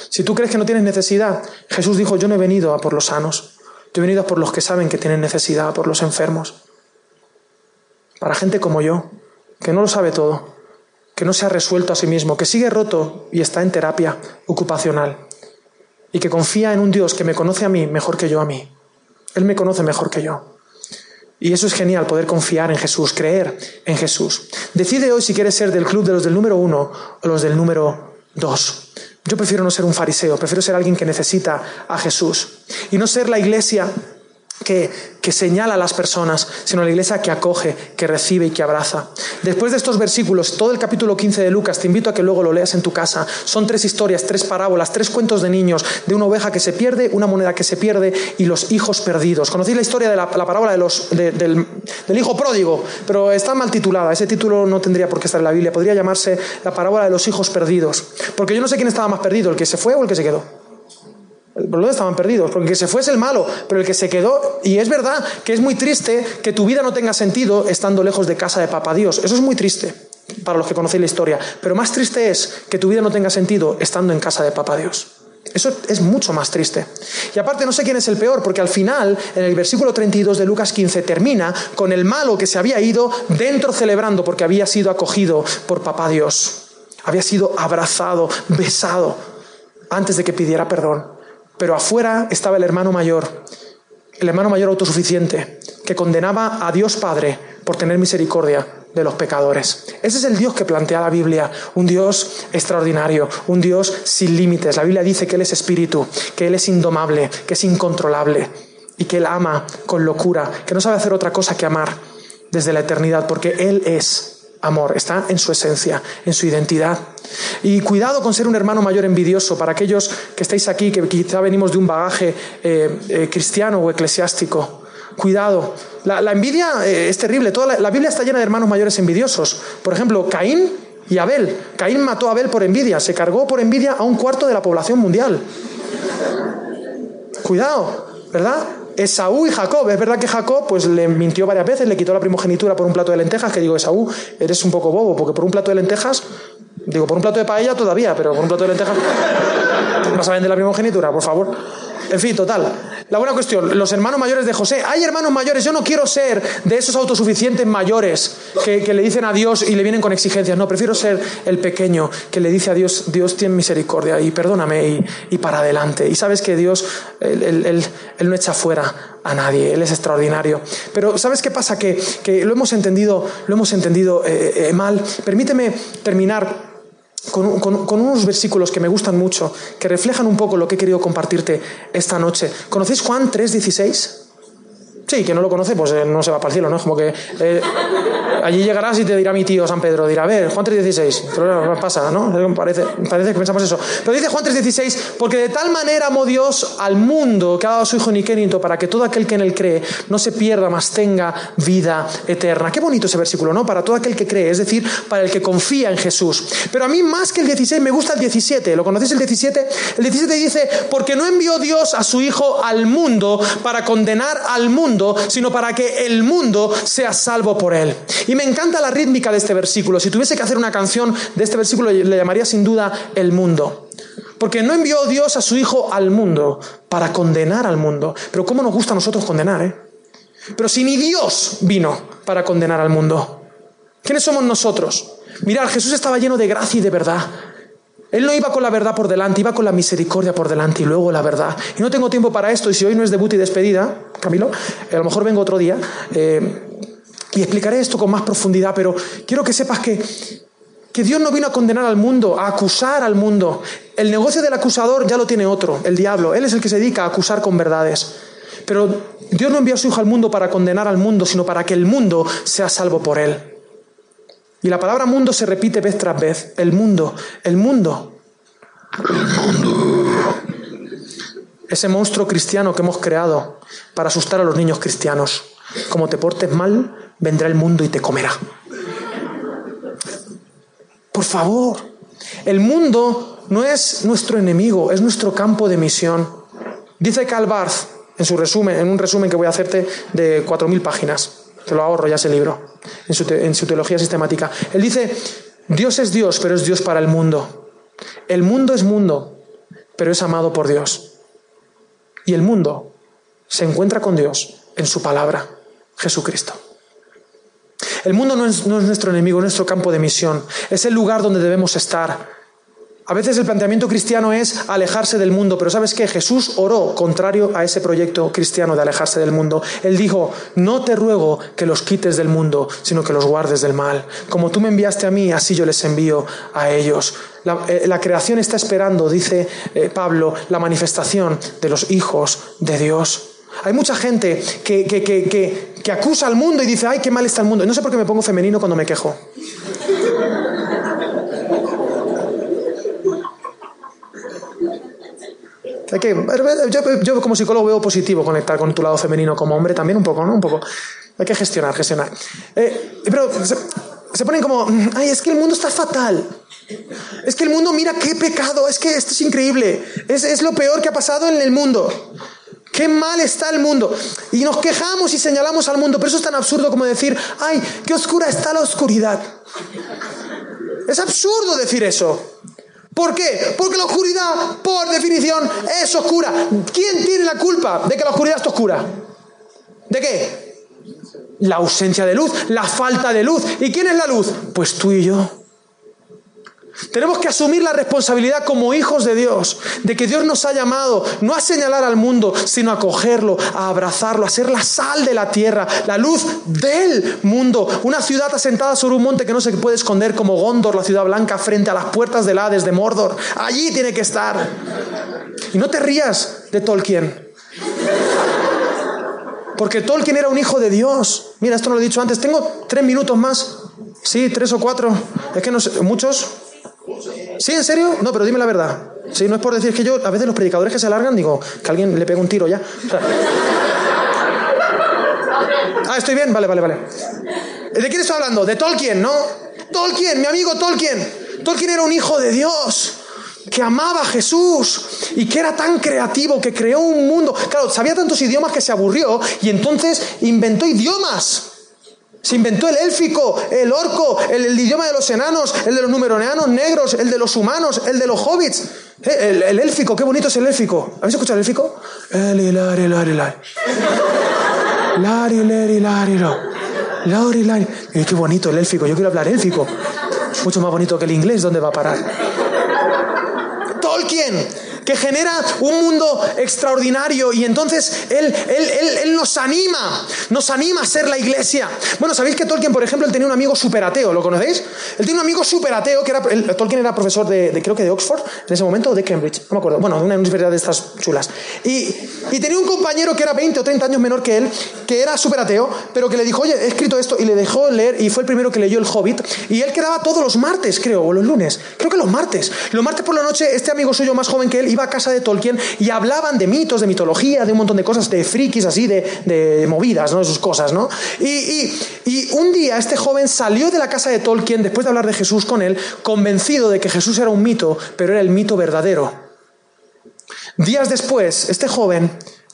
si tú crees que no tienes necesidad, Jesús dijo, yo no he venido a por los sanos, yo he venido a por los que saben que tienen necesidad, a por los enfermos. Para gente como yo, que no lo sabe todo, que no se ha resuelto a sí mismo, que sigue roto y está en terapia ocupacional, y que confía en un Dios que me conoce a mí mejor que yo a mí. Él me conoce mejor que yo. Y eso es genial, poder confiar en Jesús, creer en Jesús. Decide hoy si quieres ser del club de los del número uno o los del número dos. Yo prefiero no ser un fariseo, prefiero ser alguien que necesita a Jesús. Y no ser la iglesia que, señala a las personas, sino la iglesia que acoge, que recibe y que abraza. Después de estos versículos, todo el capítulo 15 de Lucas, te invito a que luego lo leas en tu casa. Son tres historias, tres parábolas, tres cuentos de niños, de una oveja que se pierde, una moneda que se pierde y los hijos perdidos. ¿Conocéis la historia de la, parábola del, hijo pródigo? Pero está mal titulada, ese título no tendría por qué estar en la Biblia, podría llamarse la parábola de los hijos perdidos. Porque yo no sé quién estaba más perdido, el que se fue o el que se quedó. Los estaban perdidos, porque que se fuese el malo, pero el que se quedó, y es verdad que es muy triste que tu vida no tenga sentido estando lejos de casa de Papá Dios. Eso es muy triste para los que conocéis la historia, pero más triste es que tu vida no tenga sentido estando en casa de Papá Dios. Eso es mucho más triste. Y aparte no sé quién es el peor, porque al final, en el versículo 32 de Lucas 15, termina con el malo que se había ido dentro celebrando porque había sido acogido por Papá Dios. Había sido abrazado, besado, antes de que pidiera perdón. Pero afuera estaba el hermano mayor, el hermano mayor autosuficiente, que condenaba a Dios Padre por tener misericordia de los pecadores. Ese es el Dios que plantea la Biblia, un Dios extraordinario, un Dios sin límites. La Biblia dice que Él es espíritu, que Él es indomable, que es incontrolable y que Él ama con locura, que no sabe hacer otra cosa que amar desde la eternidad, porque Él es amor, está en su esencia, en su identidad. Y cuidado con ser un hermano mayor envidioso para aquellos que estáis aquí, que quizá venimos de un bagaje eh, eh, cristiano o eclesiástico. Cuidado. La, envidia eh, es terrible. Toda la, Biblia está llena de hermanos mayores envidiosos. Por ejemplo, Caín y Abel. Caín mató a Abel por envidia. Se cargó por envidia a un cuarto de la población mundial. Cuidado, ¿verdad? Esaú y Jacob. Es verdad que Jacob pues, le mintió varias veces, le quitó la primogenitura por un plato de lentejas, que digo, Esaú, eres un poco bobo, porque por un plato de lentejas, digo, por un plato de paella todavía, pero por un plato de lentejas no saben de la primogenitura, por favor. En fin, total. La buena cuestión, los hermanos mayores de José. Hay hermanos mayores, yo no quiero ser de esos autosuficientes mayores que, le dicen a Dios y le vienen con exigencias. No, prefiero ser el pequeño que le dice a Dios, Dios tiene misericordia y perdóname y, para adelante. Y sabes que Dios, él, no echa fuera a nadie, Él es extraordinario. Pero ¿sabes qué pasa? Que, lo hemos entendido, lo hemos entendido eh, eh, mal. Permíteme terminar con, unos versículos que me gustan mucho, que reflejan un poco lo que he querido compartirte esta noche. ¿Conocéis Juan 3:16? Sí, que no lo conoce, pues eh, no se va para el cielo, ¿no? Es como que eh, allí llegarás y te dirá mi tío San Pedro, dirá, a ver, Juan 3.16, pasa, ¿no? Parece, parece que pensamos eso. Pero dice Juan 3.16, porque de tal manera amó Dios al mundo que ha dado a su Hijo Niquénito para que todo aquel que en él cree no se pierda, más tenga vida eterna. Qué bonito ese versículo, ¿no? Para todo aquel que cree, es decir, para el que confía en Jesús. Pero a mí más que el 16 me gusta el 17, ¿lo conocéis el 17? El 17 dice, porque no envió Dios a su Hijo al mundo para condenar al mundo, sino para que el mundo sea salvo por él. Y me encanta la rítmica de este versículo. Si tuviese que hacer una canción de este versículo, le llamaría sin duda el mundo. Porque no envió Dios a su Hijo al mundo para condenar al mundo. Pero ¿cómo nos gusta a nosotros condenar? Eh? Pero si ni Dios vino para condenar al mundo. ¿Quiénes somos nosotros? Mirad, Jesús estaba lleno de gracia y de verdad. Él no iba con la verdad por delante, iba con la misericordia por delante y luego la verdad. Y no tengo tiempo para esto, y si hoy no es debut y despedida, Camilo, a lo mejor vengo otro día eh, y explicaré esto con más profundidad, pero quiero que sepas que, que Dios no vino a condenar al mundo, a acusar al mundo. El negocio del acusador ya lo tiene otro, el diablo. Él es el que se dedica a acusar con verdades. Pero Dios no envió a su Hijo al mundo para condenar al mundo, sino para que el mundo sea salvo por él. Y la palabra mundo se repite vez tras vez. El mundo, el mundo. Ese monstruo cristiano que hemos creado para asustar a los niños cristianos. Como te portes mal, vendrá el mundo y te comerá. Por favor, el mundo no es nuestro enemigo, es nuestro campo de misión. Dice Calvarz en su resumen, en un resumen que voy a hacerte de 4.000 páginas, te lo ahorro ya ese libro, en su, en su teología sistemática. Él dice, Dios es Dios, pero es Dios para el mundo. El mundo es mundo, pero es amado por Dios. Y el mundo se encuentra con Dios en su palabra, Jesucristo. El mundo no es, nuestro enemigo, es nuestro campo de misión. Es el lugar donde debemos estar. A veces el planteamiento cristiano es alejarse del mundo, pero ¿sabes qué? Jesús oró contrario a ese proyecto cristiano de alejarse del mundo. Él dijo, no te ruego que los quites del mundo, sino que los guardes del mal. Como tú me enviaste a mí, así yo les envío a ellos. La, eh, creación está esperando, dice eh, Pablo, la manifestación de los hijos de Dios. Hay mucha gente que, que, acusa al mundo y dice, ay, qué mal está el mundo. no sé por qué me pongo femenino cuando me quejo. yo, como psicólogo veo positivo conectar con tu lado femenino como hombre también un poco, ¿no? Un poco. Hay que gestionar, gestionar. Eh, pero se, ponen como, ay, es que el mundo está fatal. Es que el mundo, mira qué pecado, es que esto es increíble. Es, es lo peor que ha pasado en el mundo. Qué mal está el mundo. Y nos quejamos y señalamos al mundo, pero eso es tan absurdo como decir, ay, qué oscura está la oscuridad. Es absurdo decir eso. ¿Por qué? Porque la oscuridad, por definición, es oscura. ¿Quién tiene la culpa de que la oscuridad esté oscura? ¿De qué? La ausencia de luz, la falta de luz. ¿Y quién es la luz? Pues tú y yo. Tenemos que asumir la responsabilidad como hijos de Dios, de que Dios nos ha llamado no a señalar al mundo, sino a cogerlo, a abrazarlo, a ser la sal de la tierra, la luz del mundo. Una ciudad asentada sobre un monte que no se puede esconder como Gondor, la ciudad blanca, frente a las puertas del Hades de Mordor. Allí tiene que estar. Y no te rías de Tolkien. Porque Tolkien era un hijo de Dios. Mira, esto no lo he dicho antes. Tengo tres minutos más. Sí, tres o cuatro. Es que no sé, muchos. ¿Sí, en serio? No, pero dime la verdad. Sí, no es por decir que yo, a veces los predicadores que se alargan, digo, que alguien le pega un tiro ya. Ah, estoy bien, vale, vale, vale. ¿De quién estoy hablando? De Tolkien, ¿no? Tolkien, mi amigo Tolkien. Tolkien era un hijo de Dios que amaba a Jesús y que era tan creativo, que creó un mundo. Claro, sabía tantos idiomas que se aburrió y entonces inventó idiomas. Se inventó el élfico, el orco, el, idioma de los enanos, el de los numeroneanos negros, el de los humanos, el de los hobbits. Eh, el, élfico, qué bonito es el élfico. ¿Habéis escuchado el élfico? Eli, lari, lari, lari. Lari, lari, lari, lari, lari. qué bonito el élfico, yo quiero hablar élfico. Mucho más bonito que el inglés, ¿dónde va a parar? Tolkien que genera un mundo extraordinario y entonces él, él, nos anima, nos anima a ser la iglesia. Bueno, ¿sabéis que Tolkien, por ejemplo, él tenía un amigo súper ateo? ¿Lo conocéis? Él tiene un amigo súper ateo que era, Tolkien era profesor de, creo que de Oxford en ese momento o de Cambridge, no me acuerdo, bueno, de una universidad de estas chulas. Y, y tenía un compañero que era 20 o 30 años menor que él, que era súper ateo, pero que le dijo, oye, he escrito esto y le dejó leer y fue el primero que leyó el Hobbit y él quedaba todos los martes, creo, o los lunes, creo que los martes. Los martes por la noche, este amigo suyo más joven que él iba a casa de Tolkien y hablaban de mitos, de mitología, de un montón de cosas, de frikis así, de, movidas, ¿no? De sus cosas, ¿no? Y, y un día este joven salió de la casa de Tolkien, después de hablar de Jesús con él, convencido de que Jesús era un mito, pero era el mito verdadero. Días después, este joven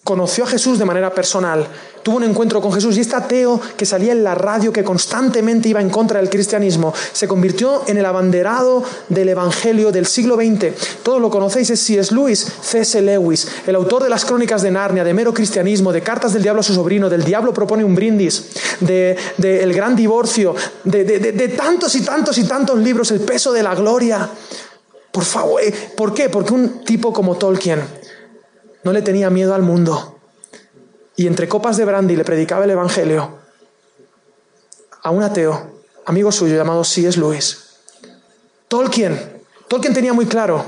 conoció a Jesús de manera personal, tuvo un encuentro con Jesús y este ateo que salía en la radio, que constantemente iba en contra del cristianismo, se convirtió en el abanderado del Evangelio del siglo XX. Todos lo conocéis, es C.S. Lewis, C.S. Lewis, el autor de las crónicas de Narnia, de mero cristianismo, de cartas del diablo a su sobrino, del diablo propone un brindis, de, El gran divorcio, de, de tantos y tantos y tantos libros, el peso de la gloria. Por favor, eh, ¿por qué? Porque un tipo como Tolkien no le tenía miedo al mundo. Y entre copas de brandy le predicaba el Evangelio a un ateo, amigo suyo llamado C.S. Lewis. Tolkien, Tolkien tenía muy claro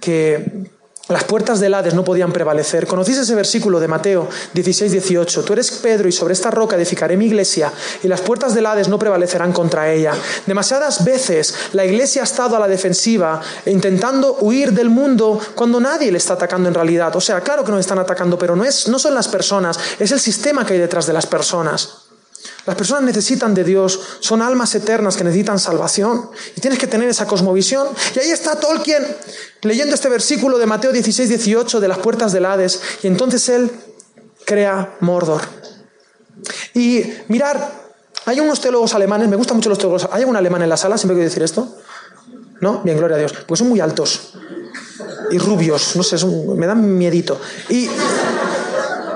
que las puertas del Hades no podían prevalecer. ¿Conocéis ese versículo de Mateo 16, 18? Tú eres Pedro y sobre esta roca edificaré mi iglesia y las puertas del Hades no prevalecerán contra ella. Demasiadas veces la iglesia ha estado a la defensiva intentando huir del mundo cuando nadie le está atacando en realidad. O sea, claro que nos están atacando, pero no, es, no son las personas, es el sistema que hay detrás de las personas. Las personas necesitan de Dios, son almas eternas que necesitan salvación y tienes que tener esa cosmovisión. Y ahí está Tolkien leyendo este versículo de Mateo 16, 18 de las puertas del Hades y entonces él crea Mordor. Y mirar, hay unos teólogos alemanes, me gustan mucho los teólogos, ¿hay algún alemán en la sala? Siempre quiero decir esto. ¿No? Bien, gloria a Dios. Pues son muy altos y rubios, no sé, me dan miedito. Y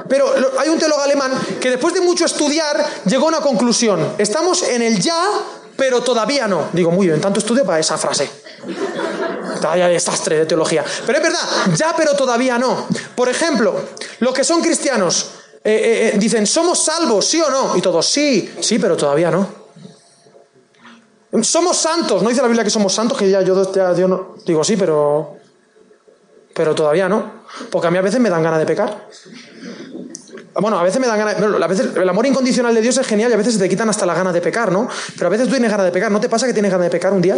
pero hay un teólogo alemán que después de mucho estudiar llegó a una conclusión. Estamos en el ya, pero todavía no. Digo, muy bien, tanto estudio para esa frase. Todavía desastre de teología. Pero es verdad, ya, pero todavía no. Por ejemplo, los que son cristianos eh, eh, eh, dicen, ¿somos salvos, sí o no? Y todos, sí, sí, pero todavía no. Somos santos, no dice la Biblia que somos santos, que ya yo, ya, yo no. Digo, sí, pero. Pero todavía no. Porque a mí a veces me dan ganas de pecar. Bueno, a veces me dan ganas. Veces el amor incondicional de Dios es genial y a veces se te quitan hasta las ganas de pecar, ¿no? Pero a veces tú tienes ganas de pecar. ¿No te pasa que tienes ganas de pecar un día?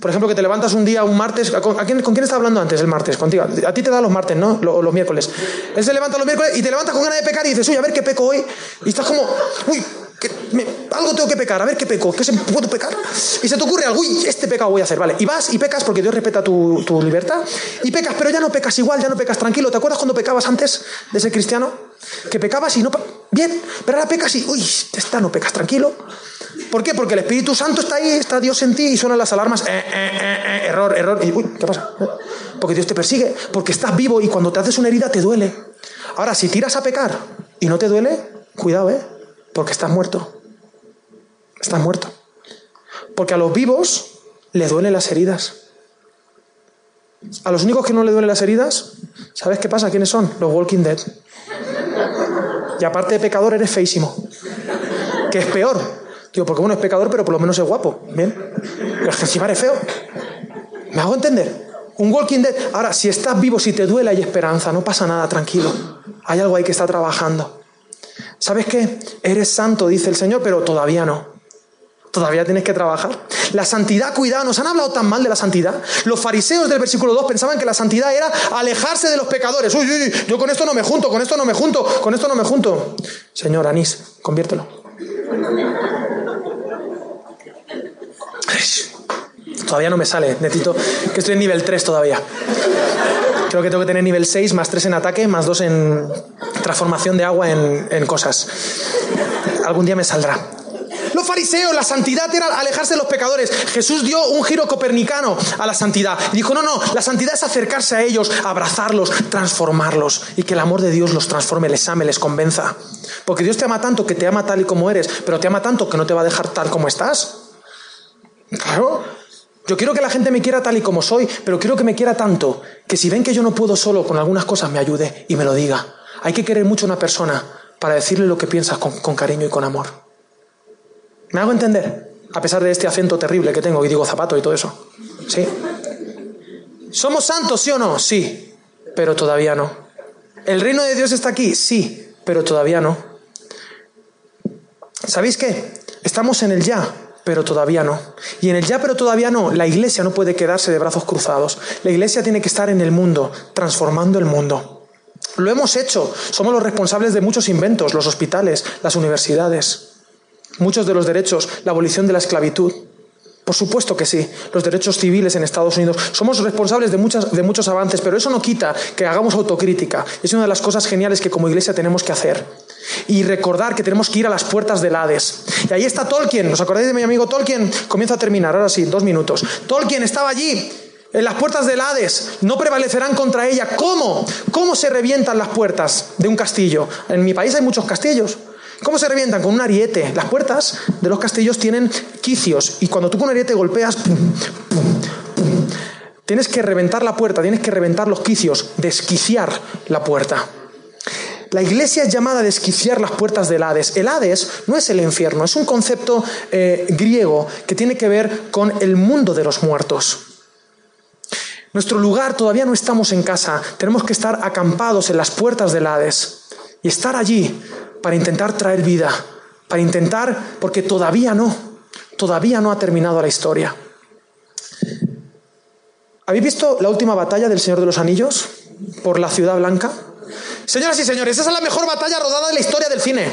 Por ejemplo, que te levantas un día, un martes. ¿Con, quién, ¿con hablando antes el martes? Contigo. A ti te da los martes, ¿no? Los, los miércoles. Él se levanta los miércoles y te levantas con ganas de pecar y dices, uy, a ver qué peco hoy. Y estás como, uy, algo tengo que pecar, a ver qué peco, qué se puedo pecar. Y se te ocurre algo, uy, este pecado voy a hacer, vale. Y vas y pecas porque Dios respeta tu, tu, libertad. Y pecas, pero ya no pecas igual, ya no pecas tranquilo. ¿Te acuerdas cuando pecabas antes de ser cristiano? Que pecabas y no. Bien, pero ahora pecas y, uy, esta no pecas tranquilo. ¿Por qué? Porque el Espíritu Santo está ahí, está Dios en ti y suenan las alarmas. Eh, eh, eh, error, error. Y, uy, ¿qué pasa? Porque Dios te persigue, porque estás vivo y cuando te haces una herida te duele. Ahora, si tiras a pecar y no te duele, cuidado, ¿eh? Porque estás muerto. Estás muerto. Porque a los vivos le duelen las heridas. A los únicos que no le duelen las heridas, ¿sabes qué pasa? ¿Quiénes son? Los Walking Dead. Y aparte de pecador, eres feísimo. Que es peor. Digo, porque uno es pecador, pero por lo menos es guapo. Bien. Pero es que eres feo. ¿Me hago entender? Un Walking Dead. Ahora, si estás vivo, si te duele, hay esperanza. No pasa nada, tranquilo. Hay algo ahí que está trabajando. ¿Sabes qué? Eres santo, dice el Señor, pero todavía no. Todavía tienes que trabajar. La santidad, cuidado, nos han hablado tan mal de la santidad. Los fariseos del versículo 2 pensaban que la santidad era alejarse de los pecadores. Uy, uy, yo con esto no me junto, con esto no me junto, con esto no me junto. Señor, Anís, conviértelo. Todavía no me sale, necesito que estoy en nivel 3 todavía. Creo que tengo que tener nivel 6, más 3 en ataque, más 2 en transformación de agua en, cosas. Algún día me saldrá. Los fariseos, la santidad era alejarse de los pecadores. Jesús dio un giro copernicano a la santidad. Y dijo, no, no, la santidad es acercarse a ellos, abrazarlos, transformarlos y que el amor de Dios los transforme, les ame, les convenza. Porque Dios te ama tanto que te ama tal y como eres, pero te ama tanto que no te va a dejar tal como estás. Claro. Yo quiero que la gente me quiera tal y como soy, pero quiero que me quiera tanto que si ven que yo no puedo solo con algunas cosas, me ayude y me lo diga. Hay que querer mucho a una persona para decirle lo que piensas con, con cariño y con amor. ¿Me hago entender? A pesar de este acento terrible que tengo y digo zapato y todo eso. ¿Sí? ¿Somos santos, sí o no? Sí, pero todavía no. ¿El reino de Dios está aquí? Sí, pero todavía no. ¿Sabéis qué? Estamos en el ya, pero todavía no. Y en el ya, pero todavía no, la iglesia no puede quedarse de brazos cruzados. La iglesia tiene que estar en el mundo, transformando el mundo. Lo hemos hecho. Somos los responsables de muchos inventos, los hospitales, las universidades muchos de los derechos, la abolición de la esclavitud. Por supuesto que sí, los derechos civiles en Estados Unidos. Somos responsables de, muchas, de muchos avances, pero eso no quita que hagamos autocrítica. Es una de las cosas geniales que como iglesia tenemos que hacer. Y recordar que tenemos que ir a las puertas del Hades. Y ahí está Tolkien. ¿Os acordáis de mi amigo Tolkien? Comienza a terminar, ahora sí, dos minutos. Tolkien estaba allí. En las puertas del Hades no prevalecerán contra ella. ¿Cómo? ¿Cómo se revientan las puertas de un castillo? En mi país hay muchos castillos. ¿Cómo se revientan? Con un ariete. Las puertas de los castillos tienen quicios y cuando tú con un ariete golpeas, tienes que reventar la puerta, tienes que reventar los quicios, desquiciar la puerta. La iglesia es llamada a desquiciar las puertas del Hades. El Hades no es el infierno, es un concepto eh, griego que tiene que ver con el mundo de los muertos. Nuestro lugar todavía no estamos en casa, tenemos que estar acampados en las puertas del Hades y estar allí para intentar traer vida, para intentar, porque todavía no, todavía no ha terminado la historia. ¿Habéis visto la última batalla del Señor de los Anillos por la Ciudad Blanca? Señoras y señores, esa es la mejor batalla rodada de la historia del cine.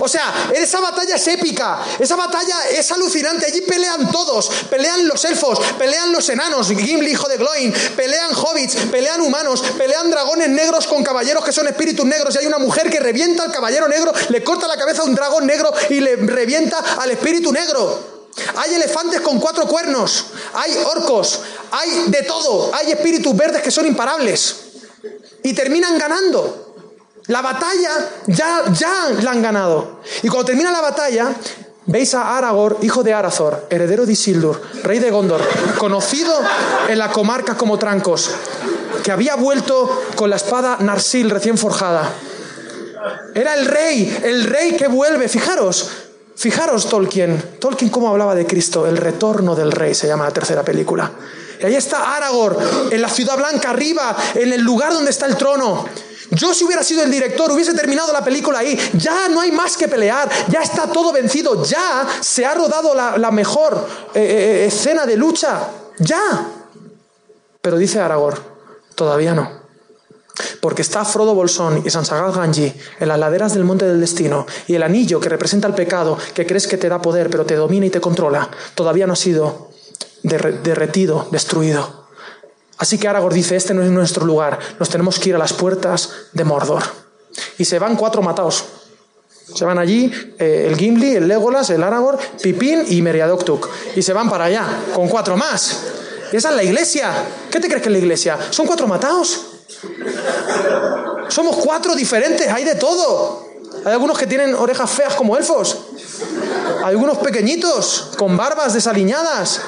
O sea, esa batalla es épica, esa batalla es alucinante. Allí pelean todos, pelean los elfos, pelean los enanos, Gimli, hijo de Gloin, pelean hobbits, pelean humanos, pelean dragones negros con caballeros que son espíritus negros. Y hay una mujer que revienta al caballero negro, le corta la cabeza a un dragón negro y le revienta al espíritu negro. Hay elefantes con cuatro cuernos, hay orcos, hay de todo, hay espíritus verdes que son imparables. Y terminan ganando. La batalla ya, ya la han ganado. Y cuando termina la batalla, veis a Aragorn, hijo de Arathor, heredero de Isildur, rey de Gondor, conocido en la comarca como Trancos, que había vuelto con la espada Narsil recién forjada. Era el rey, el rey que vuelve. Fijaros, fijaros Tolkien. Tolkien cómo hablaba de Cristo, el retorno del rey se llama la tercera película. Y ahí está Aragorn, en la ciudad blanca, arriba, en el lugar donde está el trono. Yo si hubiera sido el director, hubiese terminado la película ahí. Ya no hay más que pelear, ya está todo vencido, ya se ha rodado la, mejor eh, eh, escena de lucha, ya. Pero dice Aragorn, todavía no. Porque está Frodo Bolsón y Sansagal Ganji en las laderas del Monte del Destino y el anillo que representa el pecado, que crees que te da poder, pero te domina y te controla, todavía no ha sido derretido, destruido. Así que Aragorn dice, este no es nuestro lugar, nos tenemos que ir a las puertas de Mordor. Y se van cuatro matados. Se van allí eh, el Gimli, el Legolas, el Aragorn, Pipín y Meriadoctuk. Y se van para allá, con cuatro más. Y esa es la iglesia. ¿Qué te crees que es la iglesia? ¿Son cuatro matados? Somos cuatro diferentes, hay de todo. Hay algunos que tienen orejas feas como elfos. Hay algunos pequeñitos, con barbas desaliñadas.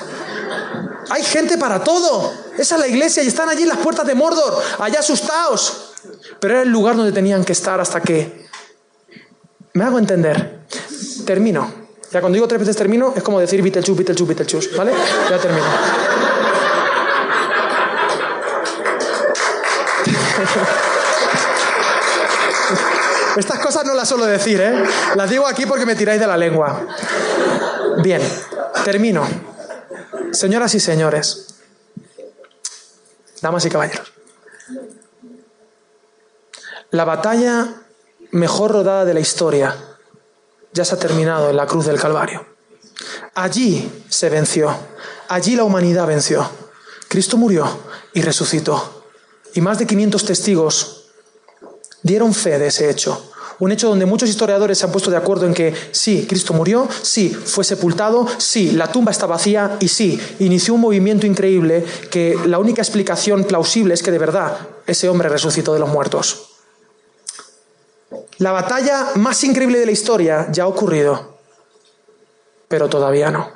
Hay gente para todo. Esa es la iglesia y están allí en las puertas de Mordor, allá asustados. Pero era el lugar donde tenían que estar hasta que... Me hago entender. Termino. Ya cuando digo tres veces termino, es como decir Beetlejuice, Beetlejuice, Beetlejuice. ¿Vale? Ya termino. [laughs] Estas cosas no las suelo decir, ¿eh? Las digo aquí porque me tiráis de la lengua. Bien, termino. Señoras y señores, damas y caballeros, la batalla mejor rodada de la historia ya se ha terminado en la cruz del Calvario. Allí se venció, allí la humanidad venció. Cristo murió y resucitó. Y más de 500 testigos dieron fe de ese hecho. Un hecho donde muchos historiadores se han puesto de acuerdo en que sí, Cristo murió, sí, fue sepultado, sí, la tumba está vacía y sí, inició un movimiento increíble que la única explicación plausible es que de verdad ese hombre resucitó de los muertos. La batalla más increíble de la historia ya ha ocurrido, pero todavía no.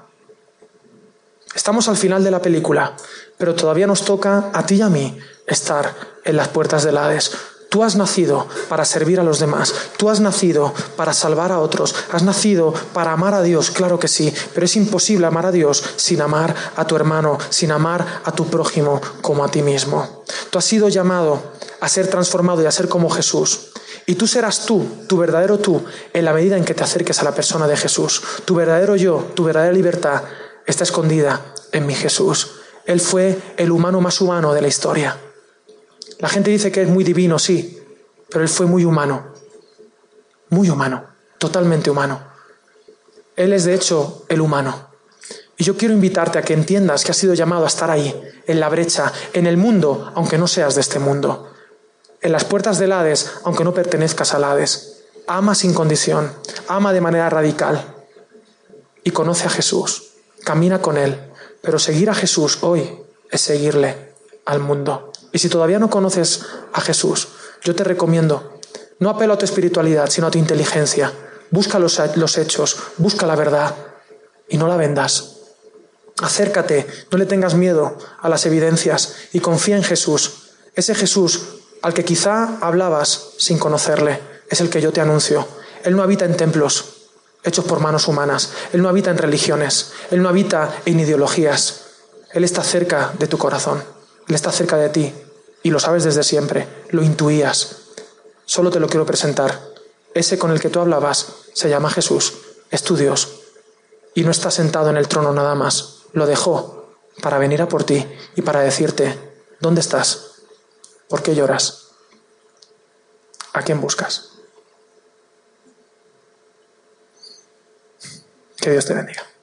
Estamos al final de la película, pero todavía nos toca a ti y a mí estar en las puertas del Hades. Tú has nacido para servir a los demás, tú has nacido para salvar a otros, has nacido para amar a Dios, claro que sí, pero es imposible amar a Dios sin amar a tu hermano, sin amar a tu prójimo como a ti mismo. Tú has sido llamado a ser transformado y a ser como Jesús. Y tú serás tú, tu verdadero tú, en la medida en que te acerques a la persona de Jesús. Tu verdadero yo, tu verdadera libertad está escondida en mi Jesús. Él fue el humano más humano de la historia. La gente dice que es muy divino, sí, pero él fue muy humano, muy humano, totalmente humano. Él es de hecho el humano. Y yo quiero invitarte a que entiendas que has sido llamado a estar ahí, en la brecha, en el mundo, aunque no seas de este mundo. En las puertas del Hades, aunque no pertenezcas al Hades. Ama sin condición, ama de manera radical. Y conoce a Jesús, camina con Él. Pero seguir a Jesús hoy es seguirle al mundo. Y si todavía no conoces a Jesús, yo te recomiendo, no apelo a tu espiritualidad, sino a tu inteligencia. Busca los, hechos, busca la verdad y no la vendas. Acércate, no le tengas miedo a las evidencias y confía en Jesús. Ese Jesús al que quizá hablabas sin conocerle, es el que yo te anuncio. Él no habita en templos hechos por manos humanas. Él no habita en religiones. Él no habita en ideologías. Él está cerca de tu corazón. Él está cerca de ti y lo sabes desde siempre, lo intuías. Solo te lo quiero presentar. Ese con el que tú hablabas se llama Jesús, es tu Dios. Y no está sentado en el trono nada más, lo dejó para venir a por ti y para decirte, ¿dónde estás? ¿Por qué lloras? ¿A quién buscas? Que Dios te bendiga.